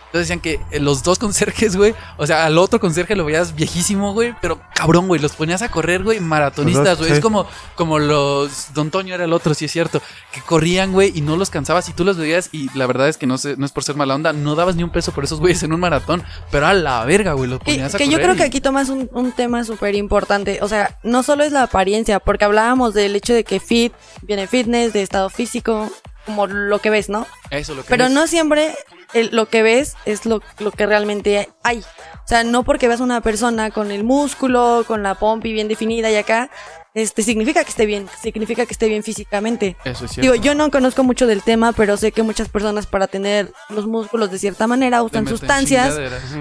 Entonces decían que eh, los dos conserjes, güey, o sea, al otro conserje lo veías viejísimo, güey, pero cabrón, güey, los ponías a correr, güey, maratonistas, güey. sí. Es como, como los. Don Toño era el otro, sí es cierto, que corrían, güey, y no los cansabas y tú los veías. Y la verdad es que no, sé, no es por ser mala onda, no dabas ni un peso por esos güeyes en un maratón, pero a la verga, güey, los Que, ponías a que correr. yo creo que aquí tomas un, un tema súper importante. O sea, no solo es la apariencia, porque hablábamos del hecho de que fit viene fitness, de estado físico, como lo que ves, ¿no? Eso lo que Pero ves. no siempre el- lo que ves es lo, lo que realmente hay. O sea, no porque veas una persona con el músculo, con la pompi bien definida y acá, este significa que esté bien, significa que esté bien físicamente. Eso es cierto. Digo, yo no conozco mucho del tema, pero sé que muchas personas para tener los músculos de cierta manera usan sustancias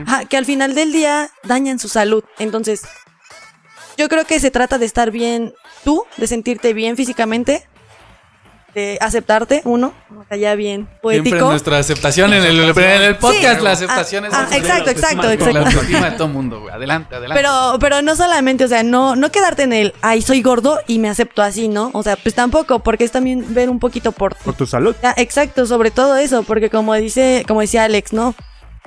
ajá, que al final del día dañan su salud. Entonces, yo creo que se trata de estar bien tú, de sentirte bien físicamente, de aceptarte, uno, o sea, ya bien Siempre poético. nuestra aceptación en el, en el podcast, Sí. la aceptación es Ah, básica. exacto, exacto, La exacto. autoestima de todo mundo, güey. Adelante, adelante. Pero, pero no solamente, o sea, no, no quedarte en el, ay, soy gordo y me acepto así, ¿no? O sea, pues tampoco, porque es también ver un poquito por Por tu salud. Ah, exacto, sobre todo eso, porque como dice, como decía Alex, ¿no?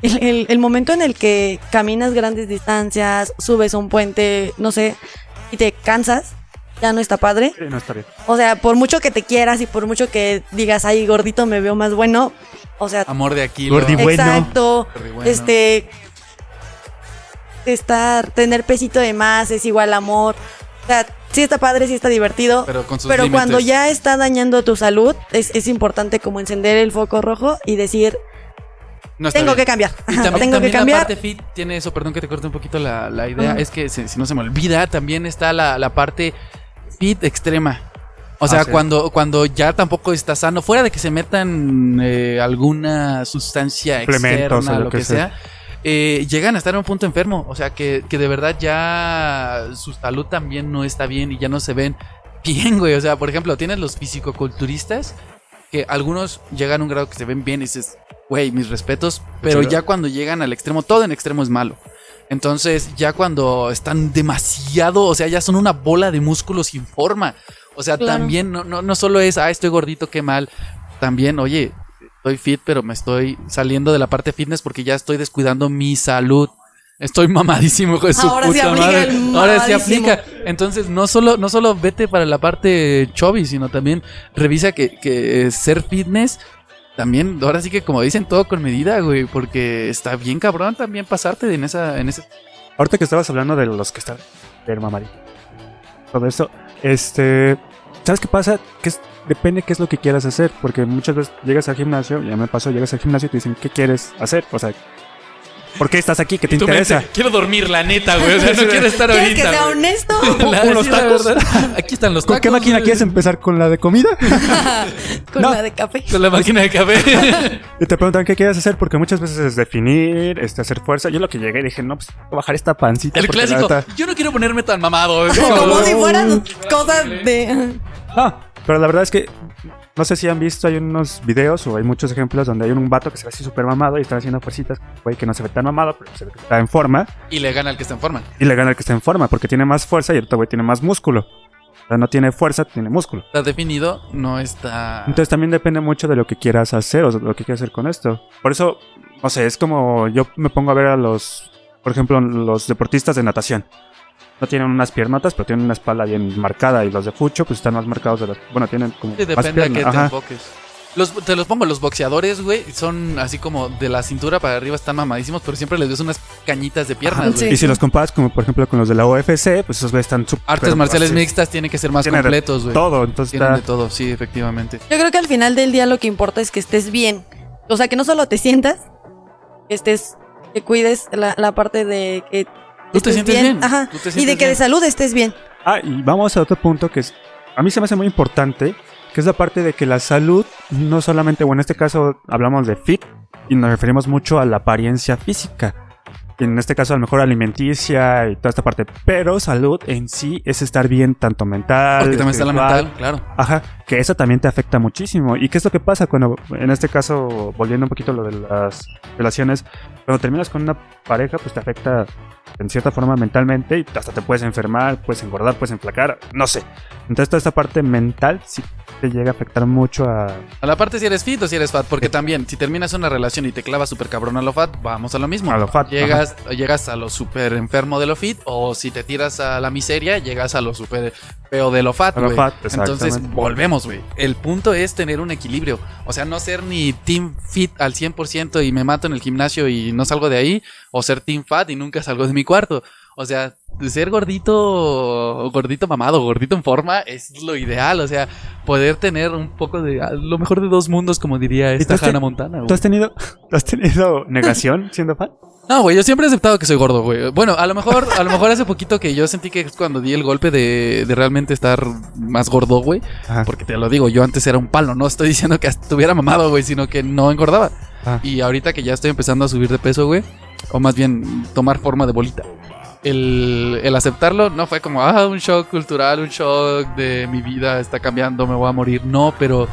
El, el- el momento en el que caminas grandes distancias, subes a un puente, no sé, y te cansas, ya no está padre. No está bien. O sea, por mucho que te quieras y por mucho que digas, ay, gordito, me veo más bueno, O sea, Amor de aquí. Gordi bueno. exacto. Gordi bueno. Este. Estar, tener pesito de más es igual amor. O sea, sí está padre, sí está divertido. Pero con sus Pero límites. cuando ya está dañando tu salud, es, es importante como encender el foco rojo y decir, No tengo bien. que cambiar. Y también, tengo que también la cambiar. parte fit tiene eso, perdón que te corte un poquito la, la idea, es que si, si no se me olvida, también está la, la parte fit extrema. O sea, Ah, sí. cuando, cuando ya tampoco está sano, fuera de que se metan eh, alguna sustancia externa, o lo lo que que sea, eh, llegan a estar en un punto enfermo. O sea, que, que de verdad ya su salud también no está bien y ya no se ven bien, güey. O sea, por ejemplo, tienes los fisicoculturistas que algunos llegan a un grado que se ven bien y dices, güey, mis respetos, pero ya cuando llegan al extremo, todo en extremo es malo. Entonces, ya cuando están demasiado, o sea, ya son una bola de músculos sin forma. O sea, Claro. también no, no, no solo es, ah, estoy gordito, qué mal. También, oye, estoy fit, pero me estoy saliendo de la parte fitness porque ya estoy descuidando mi salud. Estoy mamadísimo, hijo de su Ahora puta aplica madre. el Ahora mamadísimo. aplica. Entonces, no solo, no solo vete para la parte chubby, sino también revisa que, que ser fitness también, ahora sí que como dicen, todo con medida, güey, porque está bien cabrón también pasarte en esa, en ese Ahorita que estabas hablando de los que están ver mamari. Todo eso, este, ¿sabes qué pasa? Que es- depende qué es lo que quieras hacer, porque muchas veces llegas al gimnasio, ya me pasó, llegas al gimnasio y te dicen, ¿qué quieres hacer? O sea, ¿por qué estás aquí? ¿Qué te interesa? quiero dormir, la neta, güey. O sea, no quiero estar ¿Quieres que sea honesto? La- ¿Unos tacos? Aquí están los ¿Con tacos. qué máquina güey. quieres empezar? ¿Con la de comida? Con No. la de café. Con la máquina de café. Y te preguntan qué quieres hacer, porque muchas veces es definir, este, hacer fuerza. Yo lo que llegué dije, no, pues voy a bajar esta pancita. El clásico. neta- Yo no quiero ponerme tan mamado. Como- si fueran cosas de. Ah, pero la verdad es que no sé si han visto, hay unos videos o hay muchos ejemplos donde hay un vato que se ve así súper mamado y está haciendo fuercitas, güey, que no se ve tan mamado, pero se ve que está en forma Y le gana al que está en forma. y le gana el que está en forma porque tiene más fuerza y el otro güey tiene más músculo. O sea, no tiene fuerza, tiene músculo. Está definido, no está. Entonces también depende mucho de lo que quieras hacer o de lo que quieras hacer con esto. Por eso, no sé, es como yo me pongo a ver a los, por ejemplo, los deportistas de natación. No tienen unas piernotas, pero tienen una espalda bien marcada. Y los de fucho, pues están más marcados de las. Bueno, tienen como. Sí, más depende a qué pierna. te enfoques. Los, te los pongo, los boxeadores, güey, son así como de la cintura para arriba están mamadísimos, pero siempre les ves unas cañitas de piernas, güey. sí. Y si los comparas, como por ejemplo con los de la UFC, pues esos güeyes están súper. Artes marciales así, mixtas tienen que ser más tienen de completos, güey. Todo, entonces Tienen de está. todo, sí, efectivamente. Yo creo que al final del día lo que importa es que estés bien. O sea, que no solo te sientas, que estés, que cuides la, la parte de que Tú te sientes bien. Ajá. Tú te Y de que de salud estés bien. Ah, y vamos a otro punto que es. A mí se me hace muy importante, que es la parte de que la salud, no solamente, bueno, en este caso hablamos de fit, y nos referimos mucho a la apariencia física. En este caso, a lo mejor alimenticia y toda esta parte. Pero salud en sí es estar bien, tanto mental. Porque también está la mental, claro. Ajá, que eso también te afecta muchísimo. ¿Y qué es lo que pasa cuando, en este caso, volviendo un poquito a lo de las relaciones, cuando terminas con una pareja, pues te afecta en cierta forma mentalmente y hasta te puedes enfermar, puedes engordar, puedes enflacar, no sé. Entonces toda esta parte mental sí te llega a afectar mucho a... A la parte si eres fit o si eres fat, porque también si terminas una relación y te clavas súper cabrón a lo fat, vamos a lo mismo. A lo fat, Llegas, llegas a lo súper enfermo de lo fit, o si te tiras a la miseria, llegas a lo súper feo de lo fat, A lo fat, Entonces, volvemos, güey. El punto es tener un equilibrio. O sea, no ser ni team fit al 100% y me mato en el gimnasio y no salgo de ahí, o ser team fat y nunca salgo de mi cuarto. O sea, ser gordito, gordito mamado, gordito en forma es lo ideal. O sea, poder tener un poco de lo mejor de dos mundos, como diría esta Hannah Montana. güey. ¿Tú has tenido, ¿tú has tenido negación siendo fan? No, güey, yo siempre he aceptado que soy gordo, güey. Bueno, a lo mejor, a lo mejor hace poquito que yo sentí que es cuando di el golpe de, de realmente estar más gordo, güey. Ajá. Porque te lo digo, yo antes era un palo, no estoy diciendo que estuviera mamado, güey, sino que no engordaba. Ah. Y ahorita que ya estoy empezando a subir de peso, güey, o más bien tomar forma de bolita. El, el aceptarlo no fue como, ah, un shock cultural, un shock de mi vida está cambiando, me voy a morir. No, pero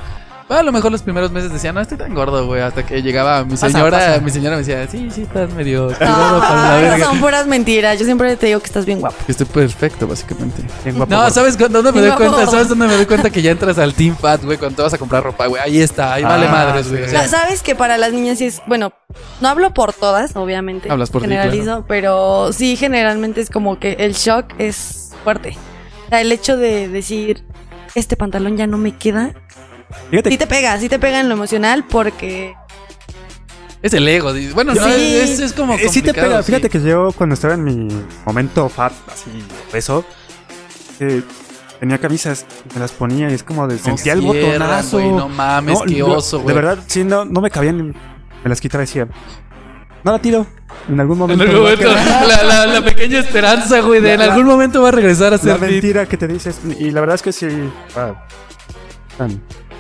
a lo mejor los primeros meses decía, no estoy tan gordo, güey. Hasta que llegaba mi Pasa, señora, pasa. mi señora me decía, sí, sí, estás medio tirado para la son puras mentiras. Yo siempre te digo que estás bien guapo. Estoy perfecto, básicamente. Bien guapo, No, gordo. ¿sabes dónde me Bien doy cuenta? ¿Sabes dónde me doy cuenta que ya entras al Team Fat, güey? Cuando te vas a comprar ropa, güey. Ahí está, ahí vale Ah, madres, güey. O sí. sea, Sabes que para las niñas sí es, bueno, no hablo por todas, obviamente. Hablas por ti, Generalizo, pero sí generalmente es como que el shock es fuerte. O sea, el hecho de decir, este pantalón ya no me queda, Fíjate sí te pega, sí te pega en lo emocional porque Es el ego. dices. Bueno, no, Sí. es, es como. Eh, sí te pega. sí. Fíjate que yo cuando estaba en mi momento fat, así, peso, eh, tenía camisas, me las ponía y es como de No sentía el botonazo. güey, no mames, qué yo- oso, güey. De verdad, sí, no, no me cabían. Me las quitaba y decía, no la tiro. En algún En momento. algún me va a momento, quedar". la, la- la pequeña esperanza, güey, de en La- algún momento va a regresar a La ser fit. mentira que te dices. Y la verdad es que sí. ah,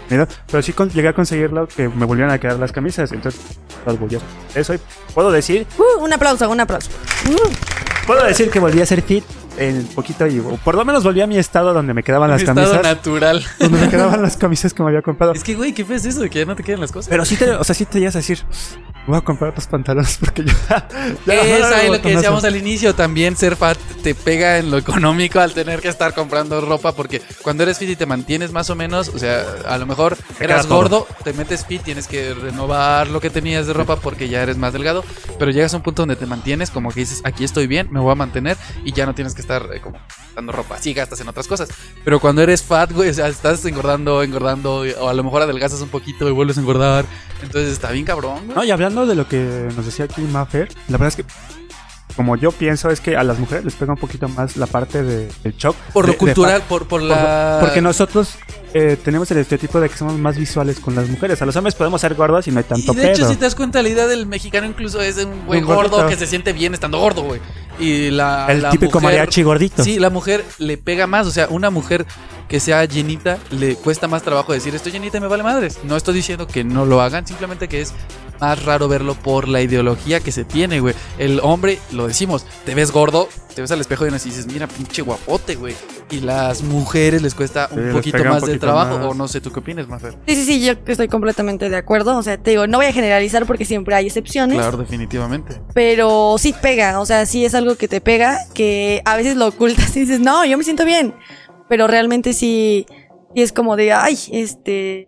pero sí con- llegué a conseguirlo que me volvieran a quedar las camisas. Entonces, las volví a Eso y puedo decir, Uh, un aplauso, un aplauso. Uh, puedo decir que volví a ser fit en poquito y por lo menos volví a mi estado donde me quedaban las Mi estado camisas. natural. Donde me quedaban las camisas que me había comprado. Es que, güey, ¿qué fue eso de que ya no te quedan las cosas? Pero sí te, o sea, sí te llegas a decir, voy a comprar otros pantalones porque yo ya es ahí lo que decíamos al inicio, también ser fat te pega en lo económico al tener que estar comprando ropa porque cuando eres fit y te mantienes más o menos, o sea, a lo mejor eras gordo, te metes fit, tienes que renovar lo que tenías de ropa porque ya eres más delgado, pero llegas a un punto donde te mantienes como que dices, aquí estoy bien, me voy a mantener y ya no tienes que estar eh, como dando ropa, sí gastas en otras cosas, pero cuando eres fat, güey, o sea, estás engordando, engordando o a lo mejor adelgazas un poquito y vuelves a engordar, entonces está bien cabrón, güey. No, y hablando de lo que nos decía aquí Maffer, la verdad es que como yo pienso es que a las mujeres les pega un poquito más la parte de, del shock. Por lo de cultural, por por- la... Porque nosotros eh, tenemos el estereotipo de que somos más visuales con las mujeres. A los hombres podemos ser gordos y no hay tanto y de hecho, si te das cuenta, la idea del mexicano incluso es de un güey Un gordo gordito. que se siente bien estando gordo, güey. Y la, el la típico mujer- mariachi gordito. Sí, la mujer le pega más. O sea, una mujer que sea llenita le cuesta más trabajo decir estoy llenita y me vale madres. No estoy diciendo que no lo hagan, simplemente que es más raro verlo por la ideología que se tiene, güey. El hombre, lo decimos, te ves gordo, te ves al espejo y dices, mira, pinche guapote, güey. Y las mujeres les cuesta Sí, un poquito más de poquito trabajo. más. O no sé, ¿tú qué opinas, Mafer? Sí, sí, sí, yo estoy completamente de acuerdo. O sea, te digo, no voy a generalizar porque siempre hay excepciones. Claro, definitivamente. Pero sí pega, o sea, sí es algo que te pega, que a veces lo ocultas y dices, no, yo me siento bien. Pero realmente sí, sí es como de, ay, este.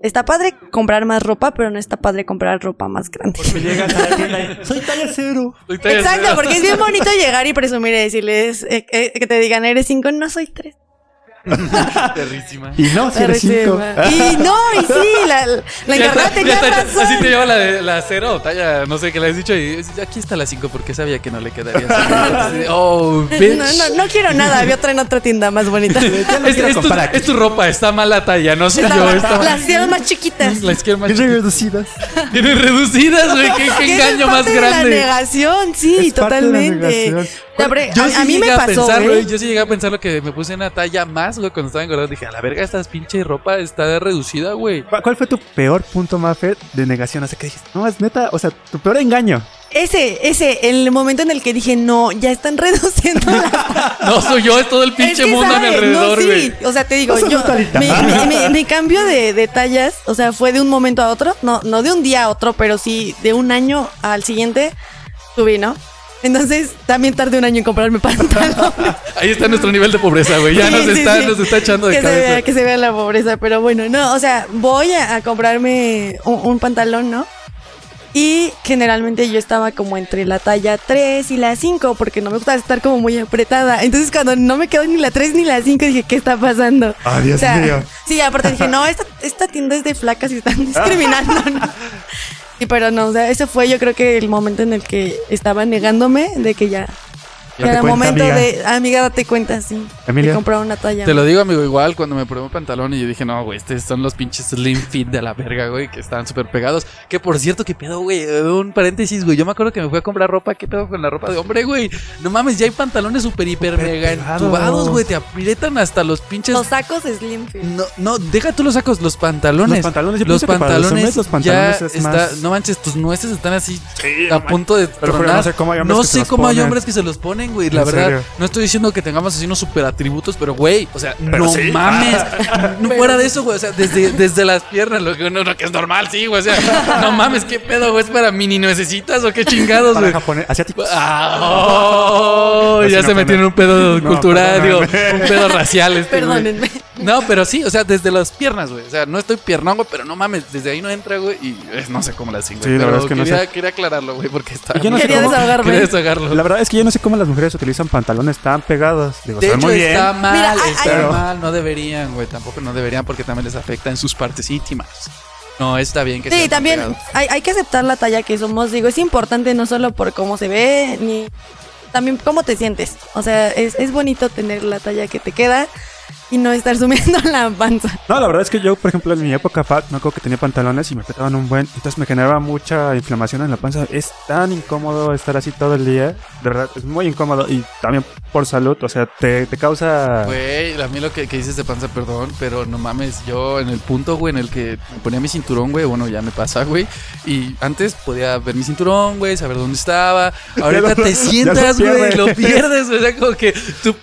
Está padre comprar más ropa, pero no está padre comprar ropa más grande. Porque llegas a la tienda y soy talla cero. Exacto, porque es bien bonito llegar y presumir y decirles eh, eh, que te digan, eres cinco, no soy tres. Perrísima. Y no, si eres cinco. Y no, y sí, la, la encargada tenía está- razón. Así te lleva la, de- la cero o talla, no sé qué le has dicho. Y es- aquí está la 5 porque sabía que no le quedaría. así. Así de, oh, bitch. No, no, no quiero nada, había otra en otra tienda más bonita. Es, quiero es tu, comprar aquí. es tu ropa, está mala talla, no soy yo. Está las hicieron más chiquitas. las quiero más reducidas. Tienen reducidas, güey. Qué, qué Que eso engaño es más parte de La grande. negación, sí, Es parte de la totalmente. negación. A, sí a mí me llegué pasó, güey, Yo sí llegué a pensar lo que me puse una talla más, güey, cuando estaba engordado. Dije, a la verga, esta pinche ropa está reducida, güey. ¿Cuál fue tu peor punto, Maffer, de negación? O sea, que dijiste, no, es neta, o sea, tu peor engaño. Ese, ese, el momento en el que dije, no, ya están reduciendo la No soy yo, es todo el pinche Es que, mundo a mi alrededor, no, güey. sí. O sea, te digo, No yo, brutalita. mi, mi- mi- mi cambio de, de tallas, o sea, fue de un momento a otro, no, no de un día a otro, pero sí de un año al siguiente subí, ¿no? Entonces también tardé un año en comprarme pantalón. Ahí está nuestro nivel de pobreza, güey. Ya Sí, nos, sí, está, sí. nos está echando de que se, cabeza. vea, que se vea la pobreza, pero bueno, no, o sea, voy a, a comprarme un, un pantalón, ¿no? Y generalmente yo estaba como entre la talla 3 y la 5, porque no me gusta estar como muy apretada. Entonces cuando no me quedó ni la 3 ni la 5, dije, ¿qué está pasando? Ah, Dios O sea, mío. Sí, aparte dije, no, esta, esta tienda es de flacas y están discriminando. ¿no? Sí, pero no, o sea, ese fue yo creo que el momento en el que estaba negándome de que ya, ya Date era cuenta, momento amiga. de, amiga, date cuenta, sí, Emilia. comprar una talla. Te lo digo, amigo, igual cuando me probé un pantalón y yo dije, no, güey, estos son los pinches slim fit de la verga, güey, que estaban súper pegados. Que por cierto, ¿qué pedo, güey? Un paréntesis, güey. Yo me acuerdo que me fui a comprar ropa. ¿Qué pedo con la ropa de hombre, güey? No mames, ya hay pantalones súper, hiper, Súper mega pegados. entubados, güey. Te aprietan hasta los pinches. Los sacos slim fit. No, no, deja tú los sacos, los pantalones. Los pantalones, yo los pienso que para los pantalones, hombres los pantalones ya es está, más- no manches, tus nueces están así Sí, a punto de pero tronar. no sé cómo hay hombres No que se sé los cómo hay ponen. Güey. La ¿En verdad, serio? no estoy diciendo que tengamos así unos super atributos, pero güey, o sea, Pero no sí. mames. no fuera de eso, güey. O sea, desde, desde las piernas, lo que, no, no, que es normal, sí, güey. O sea, no mames, qué pedo, güey. ¿Es para mini necesitas o qué chingados, Para güey? japonés, asiáticos. Ah, oh, ya se metió en un pedo No, cultural, digo, un pedo racial. Este, güey. No, pero sí, o sea, desde las piernas, güey. O sea, no estoy piernón, güey, pero no mames, desde ahí no entra, güey. Y eh, no sé cómo la güey. Sí, la verdad es que no quería, sé. quería aclararlo, güey, porque está. Y yo no sé Quería cómo- desahogarme. Quería desahogarlo. La verdad es que yo no sé cómo las mujeres utilizan pantalones tan pegados. Digo, De hecho, muy bien. está mal, Mira, está mal. No deberían, güey. Tampoco no deberían porque también les afecta en sus partes íntimas. No, está bien que Sí, también hay, hay que aceptar la talla que somos. Digo, es importante no solo por cómo se ve, ni también cómo te sientes. O sea, es, es bonito tener la talla que te queda y no estar sumiendo la panza. No, la verdad es que yo, por ejemplo, en mi época fat, me acuerdo que tenía pantalones y me apretaban un buen. Entonces me generaba mucha inflamación en la panza. Es tan incómodo estar así todo el día. De verdad, es muy incómodo. Y también por salud, o sea, te, te causa. Güey, a mí lo que, que dices de panza, perdón, pero no mames, yo en el punto, güey, en el que me ponía mi cinturón, güey, bueno, ya me pasa, güey. Y antes podía ver mi cinturón, güey, saber dónde estaba. Ahorita lo- te sientas, güey, pierde. lo pierdes, güey. O sea, como que tu, ah,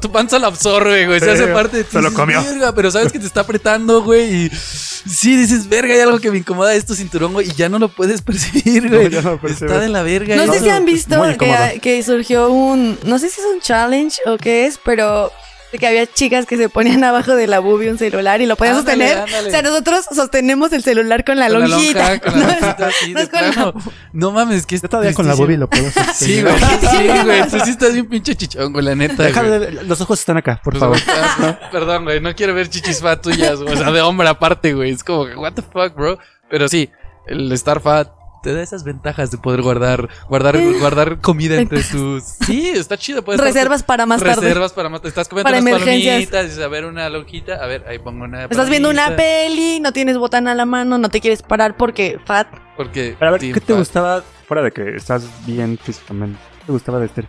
tu panza lo absorbe, güey. Se Sí, hace parte de ti. se lo dices, comió. "Verga", pero sabes que te está apretando, güey. Y sí, dices, verga, hay algo que me incomoda es tu cinturón, güey. Y ya no lo puedes percibir, güey. ya no lo percibes. está de la verga. No sé eso. si han visto que, que surgió un, no sé si es un challenge o qué es, pero de que había chicas que se ponían abajo de la boobie un celular y lo podían Ándale, sostener. ándale. O sea, nosotros sostenemos el celular con la Con la lonjita. lonja, con la No, lonjita así, no de es con la- plano. No mames, que es Yo todavía con la boobie lo puedo sostener. Sí, güey. Sí, güey. Tú sí estás bien pinche chichón, güey, la neta, güey. Déjale, los ojos están acá, por Pues, favor. Perdón, güey. No quiero ver chichis fat tuyas, güey. O sea, de hombre aparte, güey. Es como, que, what the fuck, bro. Pero sí, el estar fat te da esas ventajas de poder guardar, guardar, guardar comida entre tus. Sí, está chido. puedes estar- Reservas para más tarde. Reservas para más. Estás comiendo Para unas emergencias. palomitas. Dices, a ver, una lonjita. A ver, ahí pongo una. Estás viendo una peli, no tienes botana a la mano, no te quieres parar porque fat. Porque. Pero a ver, ¿qué te gustaba fuera de que estás bien físicamente? ¿Qué te gustaba de este?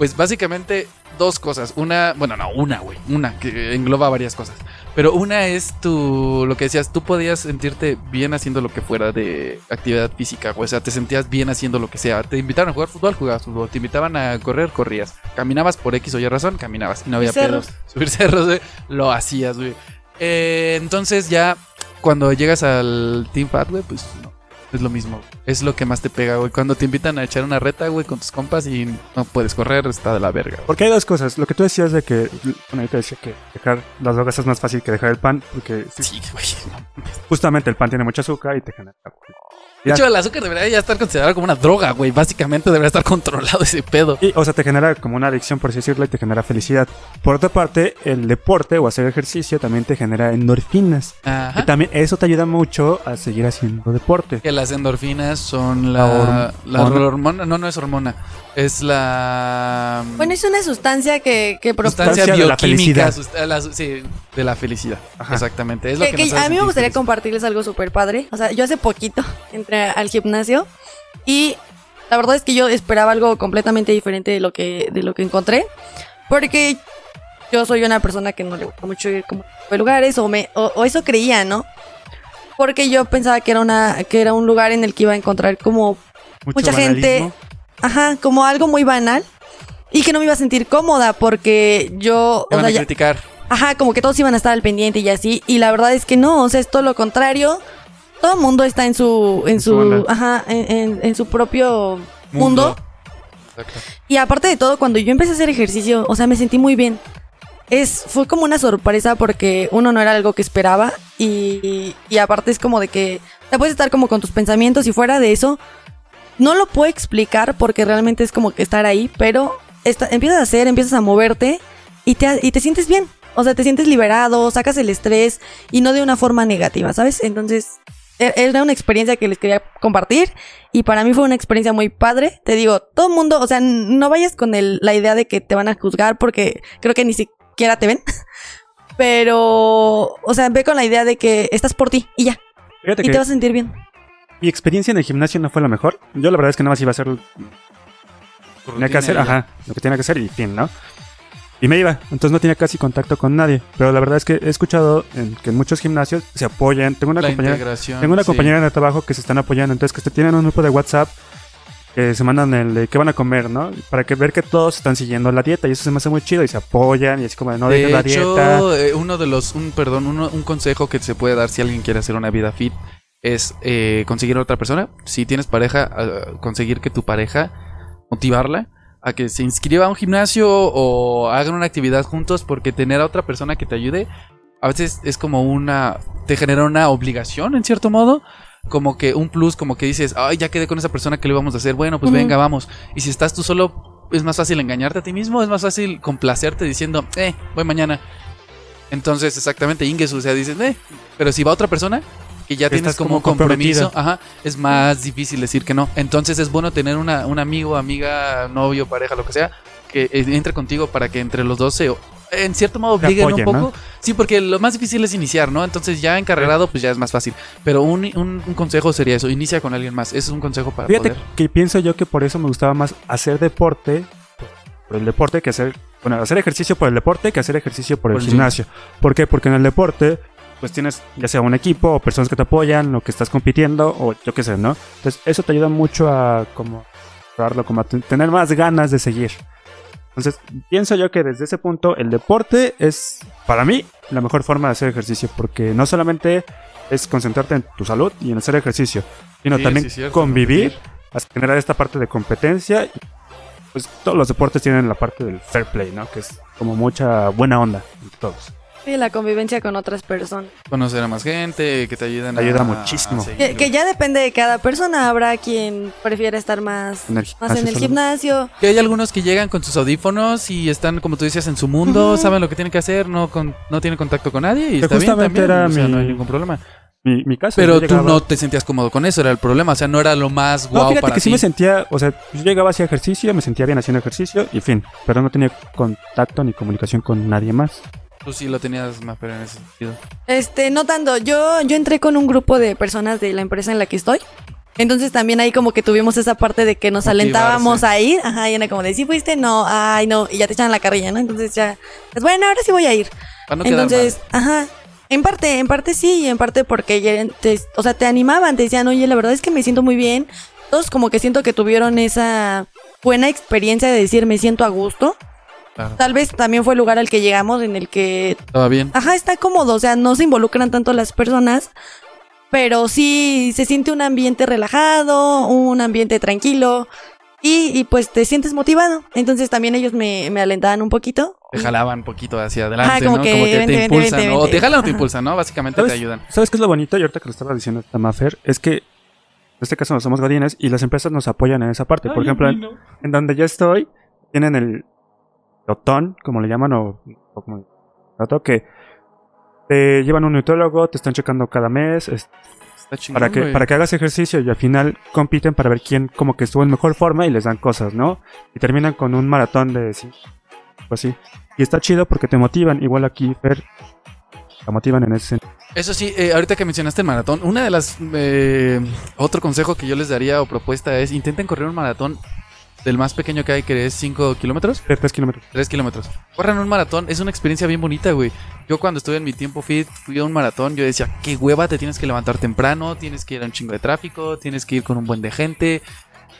Pues básicamente dos cosas. Una, bueno, no, una, güey. Una que engloba varias cosas. Pero una es tu, lo que decías, tú podías sentirte bien haciendo lo que fuera de actividad física, güey. O sea, te sentías bien haciendo lo que sea. Te invitaron a jugar fútbol, jugabas fútbol. Te invitaban a correr, corrías. Caminabas por X o Y razón, caminabas. Y no había cerros. pedos. Subir cerros, güey. Lo hacías, güey. Eh, entonces ya, cuando llegas al Team Fat, güey, pues no. Es lo mismo. Es lo que más te pega, güey. Cuando te invitan a echar una reta, güey, con tus compas y no puedes correr, está de la verga. güey. Porque hay dos cosas. Lo que tú decías de que. Bueno, yo te decía que dejar las drogas es más fácil que dejar el pan. Porque Sí, güey. justamente el pan tiene mucho azúcar y te genera. De hecho, el azúcar debería ya estar considerado como una droga, güey. Básicamente debería estar controlado ese pedo. Y, o sea, te genera como una adicción, por así decirlo, y te genera felicidad. Por otra parte, el deporte o hacer ejercicio también te genera endorfinas. Y Ajá. también eso te ayuda mucho a seguir haciendo deporte. Que las endorfinas son La la, la hormona. hormona. No, no es hormona. Es la. Bueno, es una sustancia que, que sustancia de la bioquímica. felicidad. sust- la su- sí, de la felicidad. Ajá. Exactamente. Es lo que- que, que nos hace a mí me sentir gustaría felices. compartirles algo súper padre. O sea, yo hace poquito entré al gimnasio y la verdad es que yo esperaba algo completamente diferente de lo que, de lo que encontré. Porque yo soy una persona que no le gusta mucho ir como a lugares o, me, o, o eso creía, ¿no? Porque yo pensaba que era, una, que era un lugar en el que iba a encontrar como Mucho mucha gente, banalismo. Ajá, como algo muy banal y que no me iba a sentir cómoda porque yo, o van sea, a ya- criticar. Ajá, como que todos iban a estar al pendiente y así. Y la verdad es que no, o sea, es todo lo contrario. Todo el mundo está en su, en En su ajá, en, en- en su propio mundo. Y aparte de todo, cuando yo empecé a hacer ejercicio, o sea, me sentí muy bien. Es, fue como una sorpresa porque uno no era algo que esperaba y, y aparte es como de que te puedes estar como con tus pensamientos y fuera de eso, no lo puedo explicar porque realmente es como que estar ahí, pero esta- empiezas a hacer, empiezas a moverte y te, y te sientes bien. O sea, te sientes liberado, sacas el estrés y no de una forma negativa, ¿sabes? Entonces, e- era una experiencia que les quería compartir y para mí fue una experiencia muy padre. Te digo, todo el mundo, o sea, no vayas con el- la idea de que te van a juzgar porque creo que ni siquiera te ven. Pero, o sea, ve con la idea de que estás por ti y ya. Fíjate Y que te vas a sentir bien. Mi experiencia en el gimnasio no fue la mejor. Yo la verdad es que nada más iba a hacer lo Tu que tenía que hacer, ajá, lo que tenía que hacer y fin, ¿no? Y me iba, entonces no tenía casi contacto con nadie. Pero la verdad es que he escuchado en- que en muchos gimnasios se apoyan. Tengo una La compañera, tengo una sí. compañera el trabajo que se están apoyando, entonces que tienen un grupo de WhatsApp que se mandan el de qué van a comer, ¿no? Para que ver que todos están siguiendo la dieta y eso se me hace muy chido y se apoyan y así como de no de dejes la hecho, dieta. eh, uno de los, un perdón, uno- un consejo que se puede dar si alguien quiere hacer una vida fit es eh, conseguir a otra persona. Si tienes pareja, conseguir que tu pareja motivarla a que se inscriba a un gimnasio o hagan una actividad juntos, porque tener a otra persona que te ayude a veces es como una, te genera una obligación en cierto modo. Como que un plus, como que dices, ay, ya quedé con esa persona que le vamos a hacer, bueno, pues venga, vamos. Y si estás tú solo, es más fácil engañarte a ti mismo, es más fácil complacerte diciendo, eh, voy mañana. Entonces, exactamente, Inges, o sea, dices, eh, pero si va otra persona, que ya Que tienes como compromiso, ajá, es más difícil decir que no. Entonces es bueno tener una, un amigo, amiga, novio, pareja, lo que sea, que eh, entre contigo para que entre los dos se, en cierto modo, obliguen apoyen, un ¿no? poco. Sí, porque lo más difícil es iniciar, ¿no? Entonces ya encarregado, pues ya es más fácil. Pero un, un- un consejo sería eso, inicia con alguien más. Ese es un consejo para Fíjate poder. que pienso yo que por eso me gustaba más hacer deporte por el deporte que hacer, bueno, hacer ejercicio por el deporte que hacer ejercicio por, Por el el gimnasio. ¿Por qué? Porque en el deporte pues tienes ya sea un equipo o personas que te apoyan o que estás compitiendo o yo qué sé, ¿no? Entonces eso te ayuda mucho a como como a tener más ganas de seguir. Entonces pienso yo que desde ese punto el deporte es para mí la mejor forma de hacer ejercicio porque no solamente es concentrarte en tu salud y en hacer ejercicio, sino Sí, también sí, cierto, convivir generar esta parte de competencia. y, Pues todos los deportes tienen la parte del fair play, ¿no? Que es como mucha buena onda entre todos. Sí, la convivencia con otras personas. Conocer a más gente, que te ayuden Te ayuda a- muchísimo. a. Que, que ya depende de cada persona. Habrá quien prefiera estar más, En el más en gimnasio el gimnasio. Que hay algunos que llegan con sus audífonos y están, como tú decías, en su mundo, Ujú. saben lo que tienen que hacer, no, con, no tienen contacto con nadie y Que está bien justamente también, era o sea, mi- no hay ningún problema. Mi, mi caso. Pero yo tú llegaba- no te sentías cómodo con eso, era el problema, o sea, no era lo más No, guau fíjate para que sí ti. me sentía, o sea, yo llegaba hacia ejercicio, me sentía bien haciendo ejercicio y fin. Pero no tenía contacto ni comunicación con nadie más. Tú sí lo tenías más, pero en ese sentido. Este, no tanto. Yo, yo entré con un grupo de personas de la empresa en la que estoy. Entonces también ahí como que tuvimos esa parte de que nos Motivarse. alentábamos a ir. Ajá, y era como de, ¿sí fuiste? No, ay, no. Y ya te echan la carrilla, ¿no? Entonces ya, pues bueno, ahora sí voy a ir. No quedar Entonces, ajá. En parte, en parte sí, y en parte porque ya te, o sea, te animaban, te decían, oye, la verdad es que me siento muy bien. Todos como que siento que tuvieron esa buena experiencia de decir, me siento a gusto. Claro, Tal vez también fue el lugar al que llegamos en el que estaba bien. Ajá, está cómodo, o sea, no se involucran tanto las personas, pero sí se siente un ambiente relajado, un ambiente tranquilo y, y, pues te sientes motivado. Entonces también ellos me, me alentaban un poquito. Te jalaban un poquito hacia adelante, Ajá, como ¿no? que como que vente, te vente, impulsan, vente, ¿no? O te jalan o te Ajá. impulsan, ¿no? Básicamente te ayudan. ¿Sabes qué es lo bonito? Y ahorita que lo estaba diciendo esta Mafer, es que en este caso no somos godines y las empresas nos apoyan en esa parte. Por ejemplo, en, en donde yo estoy, tienen el lotón, como le llaman, o, o como que te llevan un nutriólogo, te están checando cada mes, es- Está chingón, para que, para que hagas ejercicio y al final compiten para ver quién como que estuvo en mejor forma y les dan cosas, ¿no? Y terminan con un maratón de sí, pues sí. Y está chido porque te motivan, igual aquí Fer, te motivan en ese sentido. Eso sí, eh, ahorita que mencionaste el maratón, una de las... eh, otro consejo que yo les daría o propuesta es intenten correr un maratón del más pequeño que hay, que es 5 kilómetros. De tres kilómetros. 3 kilómetros. Corran un maratón, es una experiencia bien bonita, güey. Yo cuando estuve en mi tiempo fit, fui a un maratón, yo decía, qué hueva, te tienes que levantar temprano, tienes que ir a un chingo de tráfico, tienes que ir con un buen de gente.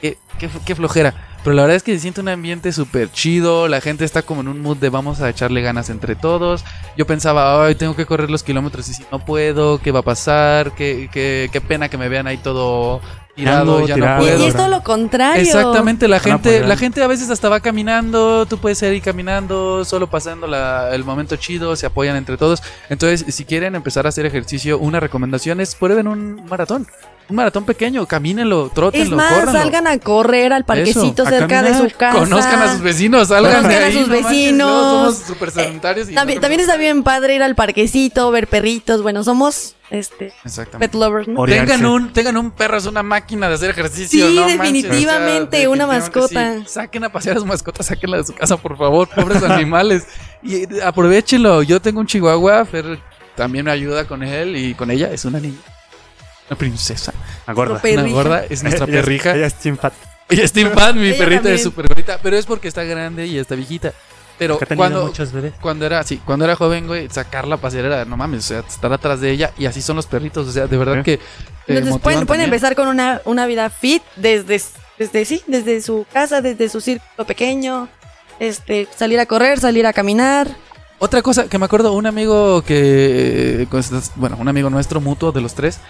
Qué, qué, qué flojera. Pero la verdad es que se siente un ambiente súper chido, la gente está como en un mood de vamos a echarle ganas entre todos. Yo pensaba, ay, tengo que correr los kilómetros y si no puedo, ¿qué va a pasar? Qué, qué, qué pena que me vean ahí todo tirado, Tirando, ya tirado. no Y, puedo. y es todo lo contrario. Exactamente, la gente, la gente a veces hasta va caminando, tú puedes ir caminando, solo pasando la- el momento chido, se apoyan entre todos. Entonces, si quieren empezar a hacer ejercicio, una recomendación es prueben un maratón. Un maratón pequeño, camínenlo, Es trótenlo, más, córranlo. salgan a correr al parquecito cerca de su casa. Conozcan a sus vecinos, salgan Conozcan de a sus no manches, vecinos. somos súper sedentarios y También, no también está bien padre ir al parquecito, ver perritos. Bueno, somos este Exactamente. pet lovers, Tengan un, tengan un perro, es una máquina de hacer ejercicio. Sí, no manches, definitivamente, una mascota. sí. Saquen a pasear a su mascota, sáquenla de su casa, por favor, pobres animales. Y eh, aprovechenlo. Yo tengo un chihuahua, Fer también me ayuda con él y con ella. Es una niña. Una princesa. A gorda. Una gorda, es nuestra Ella es- perrija. Ella es Team Fat. Ella es Team Fan, mi Ella perrita también. es súper bonita. Pero es porque está grande y está viejita. Pero cuando, cuando era, sí, cuando era joven, güey, sacarla a pasear era, no mames, o sea, estar atrás de ella y así son los perritos, o sea, de verdad ¿Eh? que. eh, Entonces pueden, empezar con una, una vida fit desde, desde sí, desde su casa, desde su círculo pequeño. Este, salir a correr, salir a caminar. Otra cosa que me acuerdo, un amigo que, pues, bueno, un amigo nuestro mutuo de los tres,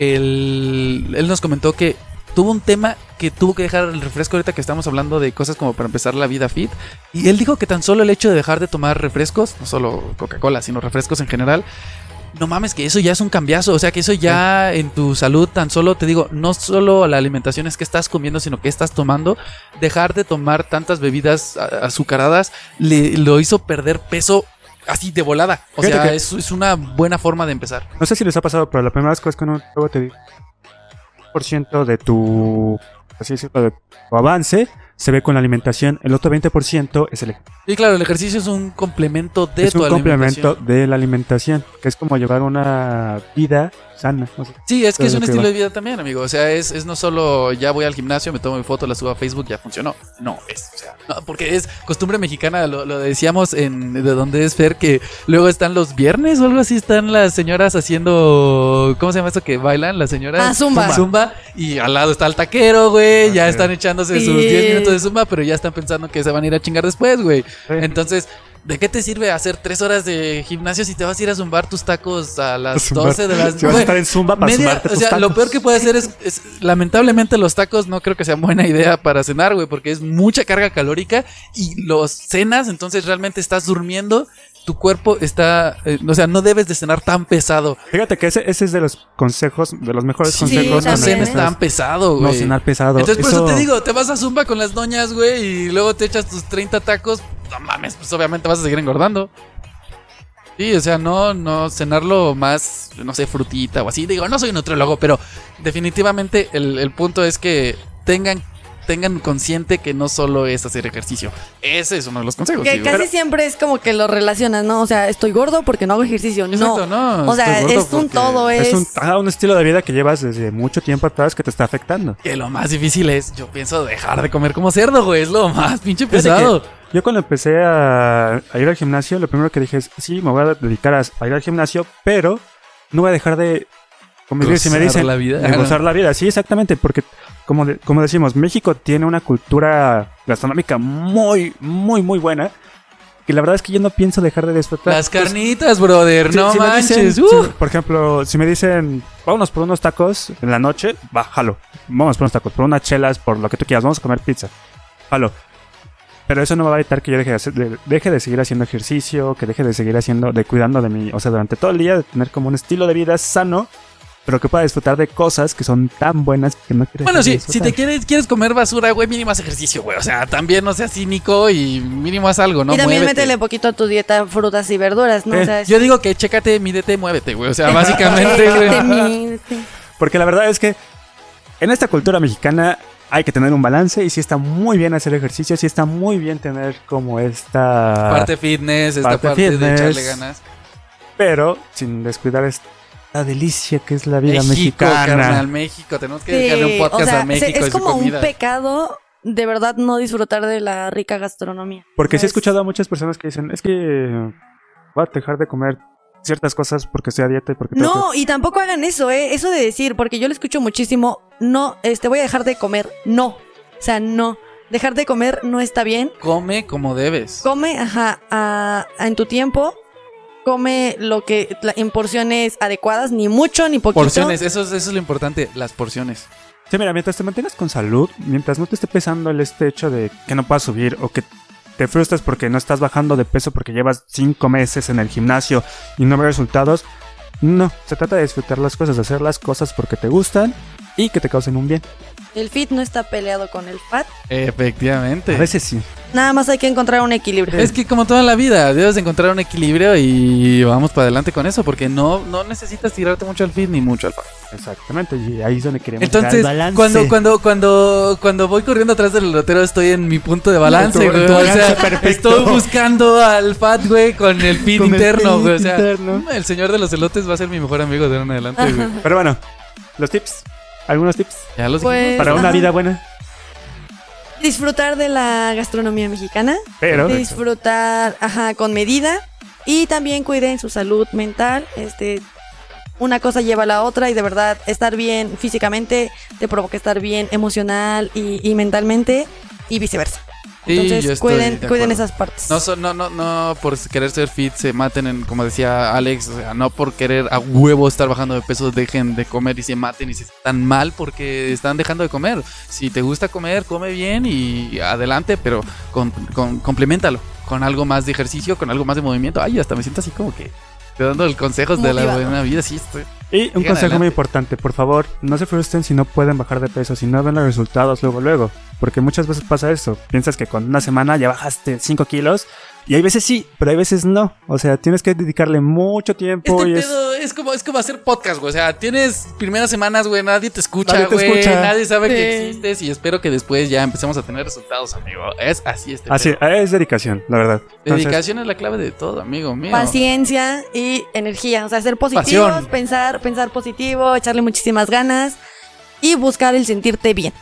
él, él nos comentó que tuvo un tema que tuvo que dejar el refresco ahorita que estamos hablando de cosas como para empezar la vida fit. Y él dijo que tan solo el hecho de dejar de tomar refrescos, no solo Coca-Cola, sino refrescos en general, no mames, que eso ya es un cambiazo. O sea, que eso ya en tu salud tan solo, te digo, no solo la alimentación es que estás comiendo, sino que estás tomando. Dejar de tomar tantas bebidas azucaradas le, lo hizo perder peso así de volada. O sea, que... es, es, una buena forma de empezar. No sé si les ha pasado, pero la primera vez que uno te digo, 10% de tu, así decirlo, de tu avance se ve con la alimentación, el otro 20% es el ejercicio. Sí, claro, el ejercicio es un complemento de tu alimentación. Es un complemento de la alimentación, que es como llevar una vida sana. Sí, es que es un que estilo va. de vida también, amigo. O sea, es, es no solo ya voy al gimnasio, me tomo mi foto, la subo a Facebook, ya funcionó. No, es, o sea, no, porque es costumbre mexicana, lo, lo decíamos en de donde es Fer, que luego están los viernes o algo así, están las señoras haciendo, ¿cómo se llama esto que bailan? Las señoras. Ah, zumba. Zumba, y al lado está el taquero, güey, ya Ok. están echándose Sí. sus 10 minutos de zumba, pero ya están pensando que se van a ir a chingar después, güey. Sí. Entonces... ¿De qué te sirve hacer tres horas de gimnasio si te vas a ir a zumbar tus tacos a las Zumbar. 12 de las Si vas a estar en Zumba para Media- o tus sea, lo peor que puede hacer es, es- lamentablemente los tacos no creo que sean buena idea para cenar, güey, porque es mucha carga calórica y los cenas, entonces realmente estás durmiendo, tu cuerpo está, eh, o sea, no debes de cenar tan pesado. Fíjate que ese, ese es de los consejos, de los mejores Sí, consejos. no cenes tan pesado, No güey. cenar pesado. Entonces por eso te digo, te vas a Zumba con las doñas, güey, y luego te echas tus 30 tacos, no mames, pues obviamente vas a seguir engordando. Sí, o sea, no, no cenarlo más, no sé, frutita o así. Digo, no soy nutriólogo, pero definitivamente el, el punto es que tengan, tengan consciente que no solo es hacer ejercicio. Ese es uno de los consejos. Que digo. casi siempre es como que lo relacionas, ¿no? O sea, estoy gordo porque no hago ejercicio. Exacto, no. no, O sea, es un todo, es. Es un, ajá, un estilo de vida que llevas desde mucho tiempo atrás que te está afectando. Que lo más difícil es, yo pienso, dejar de comer como cerdo, güey. Es lo más pinche pesado. Yo cuando empecé a, a ir al gimnasio, lo primero que dije es, sí, me voy a dedicar a, a ir al gimnasio, pero no voy a dejar de convivir. Si me Gozar dicen, la vida. de gozar la vida. Sí, exactamente, porque como, de- como decimos, México tiene una cultura gastronómica muy, muy, muy buena. Y la verdad es que yo no pienso dejar de disfrutar. Las Pues, carnitas, brother, si- no si manches. dicen- uh. si- por ejemplo, si me dicen, vámonos por unos tacos en la noche, va, jalo. Vamos por unos tacos, por unas chelas, por lo que tú quieras, vamos a comer pizza. Jalo. Pero eso no va a evitar que yo deje de, hacer- de- deje de seguir haciendo ejercicio, que deje de seguir haciendo, de cuidando de mí. O sea, durante todo el día, de tener como un estilo de vida sano, pero que pueda disfrutar de cosas que son tan buenas que no quiero Bueno, sí, si te quieres, quieres comer basura, güey, mínimo haz ejercicio, güey. O sea, también no seas cínico y mínimo haz algo, ¿no? y también Muévete. métele poquito a tu dieta frutas y verduras, ¿no? Eh, o sea, es- Yo digo que chécate, mídete, muévete, güey. O sea, básicamente, güey. Porque la verdad es que en esta cultura mexicana hay que tener un balance y sí está muy bien hacer ejercicio, sí está muy bien tener como esta... Parte fitness, esta Parte parte, de fitness. echarle ganas. pero sin descuidar esta delicia que es la vida México, mexicana. carnal, México. Tenemos que dedicarle un Sí, podcast o sea, a México y es su como comida. un pecado de verdad no disfrutar de la rica gastronomía. Porque sí he Es- escuchado a muchas personas que dicen, es que voy a dejar de comer ciertas cosas porque estoy a dieta y porque tengo No, y tampoco hagan eso, ¿eh? Eso de decir, porque yo lo escucho muchísimo, no, este, voy a dejar de comer, no. O sea, no. Dejar de comer no está bien. Come como debes. Come, ajá, a- a- en tu tiempo. Come lo que, en porciones adecuadas, ni mucho ni poquito. Porciones, eso es, eso es lo importante, las porciones. Sí, mira, mientras te mantengas con salud, mientras no te esté pesando el este hecho de que no puedas subir o que te frustras porque no estás bajando de peso porque llevas cinco meses en el gimnasio y no ves resultados, no, se trata de disfrutar las cosas, de hacer las cosas porque te gustan y que te causen un bien. El fit no está peleado con el fat. Efectivamente. A veces sí. Nada más hay que encontrar un equilibrio. Es que como toda la vida, debes de encontrar un equilibrio y vamos para adelante con eso, porque no, no necesitas tirarte mucho al fit ni mucho al fat. Exactamente, y ahí es donde queremos Entonces, llegar al balance. cuando, cuando, cuando, cuando voy corriendo atrás del lotero, estoy en mi punto de balance, tu- güey. O sea, perfecto. estoy buscando al fat, güey, con el fit Con el interno, fit güey. O sea, interno. el señor de los elotes va a ser mi mejor amigo de ahora en adelante, güey. Pero bueno, los tips, algunos tips Ya los Pues- dijimos. para una ajá. vida buena, Disfrutar de la gastronomía mexicana. pero disfrutar, ajá, con medida y también cuiden su salud mental, este una cosa lleva a la otra y de verdad estar bien físicamente te provoca estar bien emocional y, y mentalmente y viceversa. Sí, Entonces cuiden, de cuiden esas partes. No, so- no, no, no por querer ser fit se maten, en, como decía Alex, o sea, no por querer a huevo estar bajando de peso dejen de comer y se maten y se están mal porque están dejando de comer. Si te gusta comer, come bien y adelante, pero con, con- complementalo con algo más de ejercicio, con algo más de movimiento. Ay, hasta me siento así como que te dando el consejos de la buena vida, sí estoy. Y un consejo adelante. muy importante, por favor, no se frustren si no pueden bajar de peso, si no ven los resultados luego, luego. Porque muchas veces pasa eso. Piensas que con una semana ya bajaste 5 kilos, Y hay veces sí, pero hay veces no. O sea, tienes que dedicarle mucho tiempo Este y es... pedo es como, es como hacer podcast, güey. O sea, tienes primeras semanas, güey, nadie te escucha, Nadie te güey. escucha. Nadie sabe que existes y espero que después ya empecemos a tener resultados, amigo. Es así este Así, pedo. es dedicación, la verdad. Entonces, Dedicación es la clave de todo, amigo mío. Paciencia y energía. O sea, ser positivos, Pasión. pensar, pensar positivo, echarle muchísimas ganas y buscar el sentirte bien.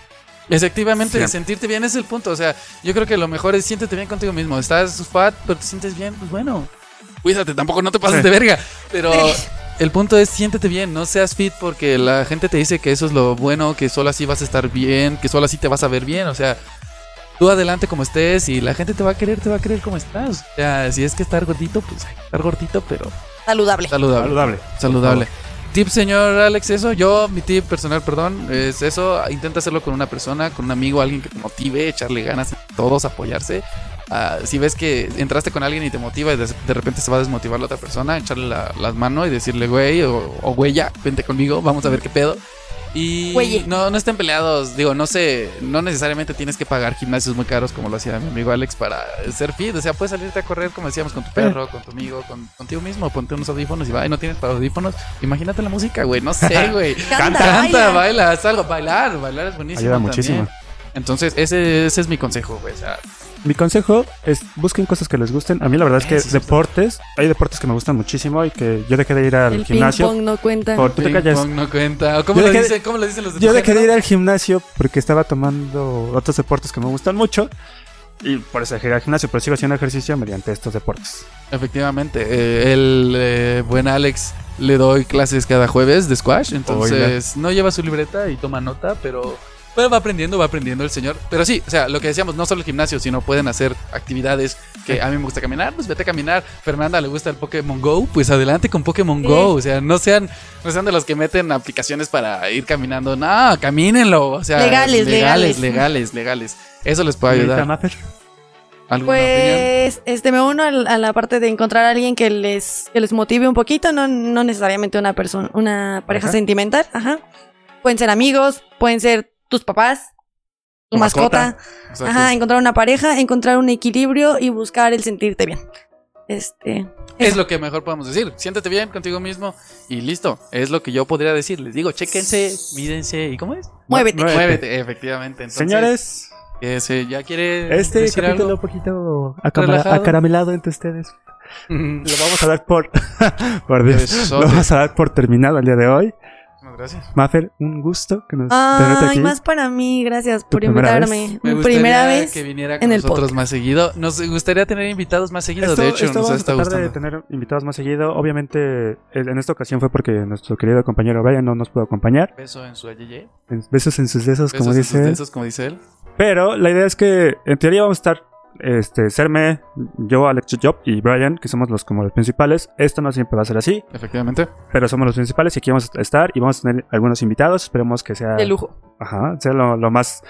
Efectivamente, Siempre. sentirte bien es el punto. O sea, yo creo que lo mejor es siéntete bien contigo mismo. Estás fat, pero te sientes bien, pues bueno. Cuídate, tampoco no te pases Sí. de verga. Pero el punto es siéntete bien, no seas fit porque la gente te dice que eso es lo bueno, que solo así vas a estar bien, que solo así te vas a ver bien. O sea, tú adelante como estés y la gente te va a querer, te va a querer como estás. O sea, si es que estar gordito, pues hay que estar gordito, pero Saludable. saludable. saludable. Saludable. Tip, señor Alex, eso. Yo, mi tip personal, perdón, es eso. Intenta hacerlo con una persona, con un amigo, alguien que te motive, echarle ganas, todos apoyarse. Ah, si ves que entraste con alguien y te motiva y de, de repente se va a desmotivar la otra persona, echarle la, las manos y decirle, güey, o, o güey, ya, vente conmigo, vamos a ver qué pedo. Y Güey. no, no estén peleados, digo, no sé, no necesariamente tienes que pagar gimnasios muy caros como lo hacía mi amigo Alex para ser fit, o sea, puedes salirte a correr como decíamos con tu perro, con tu amigo, con, contigo mismo, ponte unos audífonos y va, y no tienes para audífonos, imagínate la música, güey, no sé, güey. Canta, Canta, baila. baila, haz algo, bailar, bailar es buenísimo. Ayuda también. muchísimo. Entonces, ese, ese es mi consejo, güey. O sea, Mi consejo es busquen cosas que les gusten. A mí la verdad es que Eso es cierto. deportes, hay deportes que me gustan muchísimo y que yo dejé de ir al El ping gimnasio. pong no cuenta. Por, tú te ping pong no cuenta. ¿O ¿Cómo, Yo lo dicen, ¿Cómo lo dicen los de Yo dejé de ir al gimnasio porque estaba tomando otros deportes que me gustan mucho. Y por eso dejé al gimnasio, pero sigo haciendo ejercicio mediante estos deportes. Efectivamente. eh, el eh, buen Alex le doy clases cada jueves de squash. Entonces, no lleva su libreta y toma nota, pero. Pero va aprendiendo, va aprendiendo el señor. Pero sí, o sea, lo que decíamos, no solo el gimnasio, sino pueden hacer actividades que a mí me gusta caminar, pues vete a caminar. Fernanda le gusta el Pokémon Go, pues adelante con Pokémon Sí. Go. O sea, no sean, no sean de los que meten aplicaciones para ir caminando. No, camínenlo. O sea, Legales, legales, legales. legales, legales. Eso les puede ayudar. Pues este me uno al- a la parte de encontrar a alguien que les, que les motive un poquito, no, no necesariamente una persona, una pareja Ajá. sentimental, ajá. Pueden ser amigos, pueden ser tus papás, tu mascota, ajá, encontrar una pareja, encontrar un equilibrio y buscar el sentirte bien. Este, Es lo que mejor podemos decir. Siéntete bien contigo mismo y listo. Es lo que yo podría decir. Les digo, chéquense, mídense y ¿cómo es? muévete. Muévete. Muévete, efectivamente. Entonces, Señores, que se- ya quiere este decir capítulo algo. un poquito acaramelado entre ustedes. Lo vamos a dar por. por Dios. Lo vamos a dar por terminado el día de hoy. Gracias. Maffer, un gusto que nos tenerte Ay, aquí. más para mí, gracias por primera invitarme. Me Mi gustaría primera vez. que viniera con en el nosotros podcast. más seguido. Nos gustaría tener invitados más seguido. Esto, de hecho, esto nos vamos está a tratar de gustando. tener invitados más seguido. Obviamente, en esta ocasión fue porque nuestro querido compañero Brian no nos pudo acompañar. Beso en su. En- Besos en sus besos, como Besos en sus dice. besos, como dice él. Pero la idea es que en teoría vamos a estar este, Serme, yo, Alex Job y Brian, que somos los como los principales. Esto no siempre va a ser así, Efectivamente. pero somos los principales y aquí vamos a estar y vamos a tener algunos invitados. Esperemos que sea, De lujo. ajá, sea lo, lo más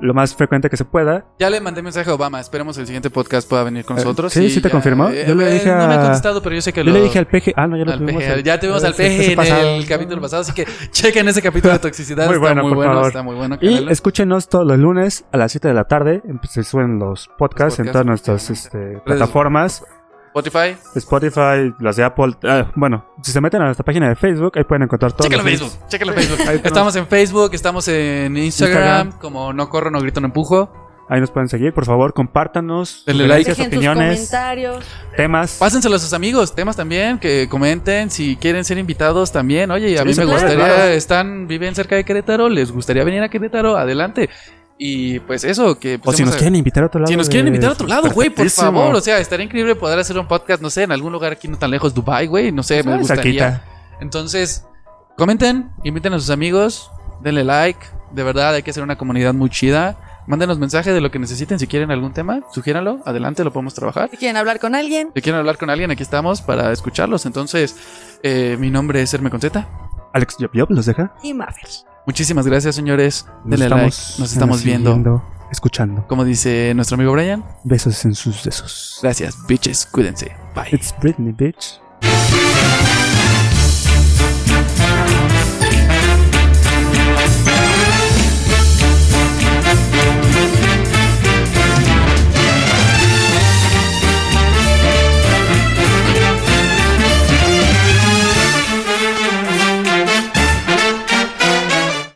lo más frecuente que se pueda. Ya le mandé mensaje a Obama. Esperemos el siguiente podcast pueda venir con Eh, nosotros. sí, sí te ya- confirmó. eh, Yo le eh, dije No me ha contestado, pero yo sé que Yo lo... le dije al peje, ah, no, ya lo al tuvimos. el- Ya tuvimos al este- este en pasado. el capítulo pasado, así que chequen ese capítulo de toxicidad. Muy está bueno, muy bueno, favor. está muy bueno. Y escúchenos todos los lunes a las 7 de la tarde. Se suben los podcasts, en podcasts, todas nuestras este, plataformas. Spotify, Spotify, las de Apple. ah, bueno, si se meten a nuestra página de Facebook, ahí pueden encontrar los links. Facebook, en Facebook. Ahí Estamos en Facebook, estamos en Instagram, Instagram. como no corro, no grito, no empujo. Ahí nos pueden seguir, por favor, compártanos. Denle like. sus opiniones, comentarios. temas. Pásenselo a sus amigos, temas también, que comenten si quieren ser invitados también. Oye, a Sí, mí me gustaría, claro. están, viven cerca de Querétaro, les gustaría venir a Querétaro, adelante. Y pues eso, que O si nos a- quieren invitar a otro lado. Si nos quieren invitar a otro lado, güey, por favor. O sea, estaría increíble poder hacer un podcast, no sé, en algún lugar aquí no tan lejos, Dubai, güey. No sé, me gustaría. Entonces, comenten, inviten a sus amigos, denle like. De verdad, hay que hacer una comunidad muy chida. Mándenos mensaje de lo que necesiten. Si quieren algún tema, sugiéranlo. Adelante, lo podemos trabajar. Si quieren hablar con alguien, Si quieren hablar con alguien, aquí estamos para escucharlos. Entonces, eh, mi nombre es Herme Conceta. Alex Job Job los deja. y Maffer. Muchísimas gracias, señores. Nos Denle like. estamos, Nos estamos viendo. escuchando. Como dice nuestro amigo Brian. Besos en sus besos. Gracias, bitches. Cuídense. Bye. It's Britney, bitch.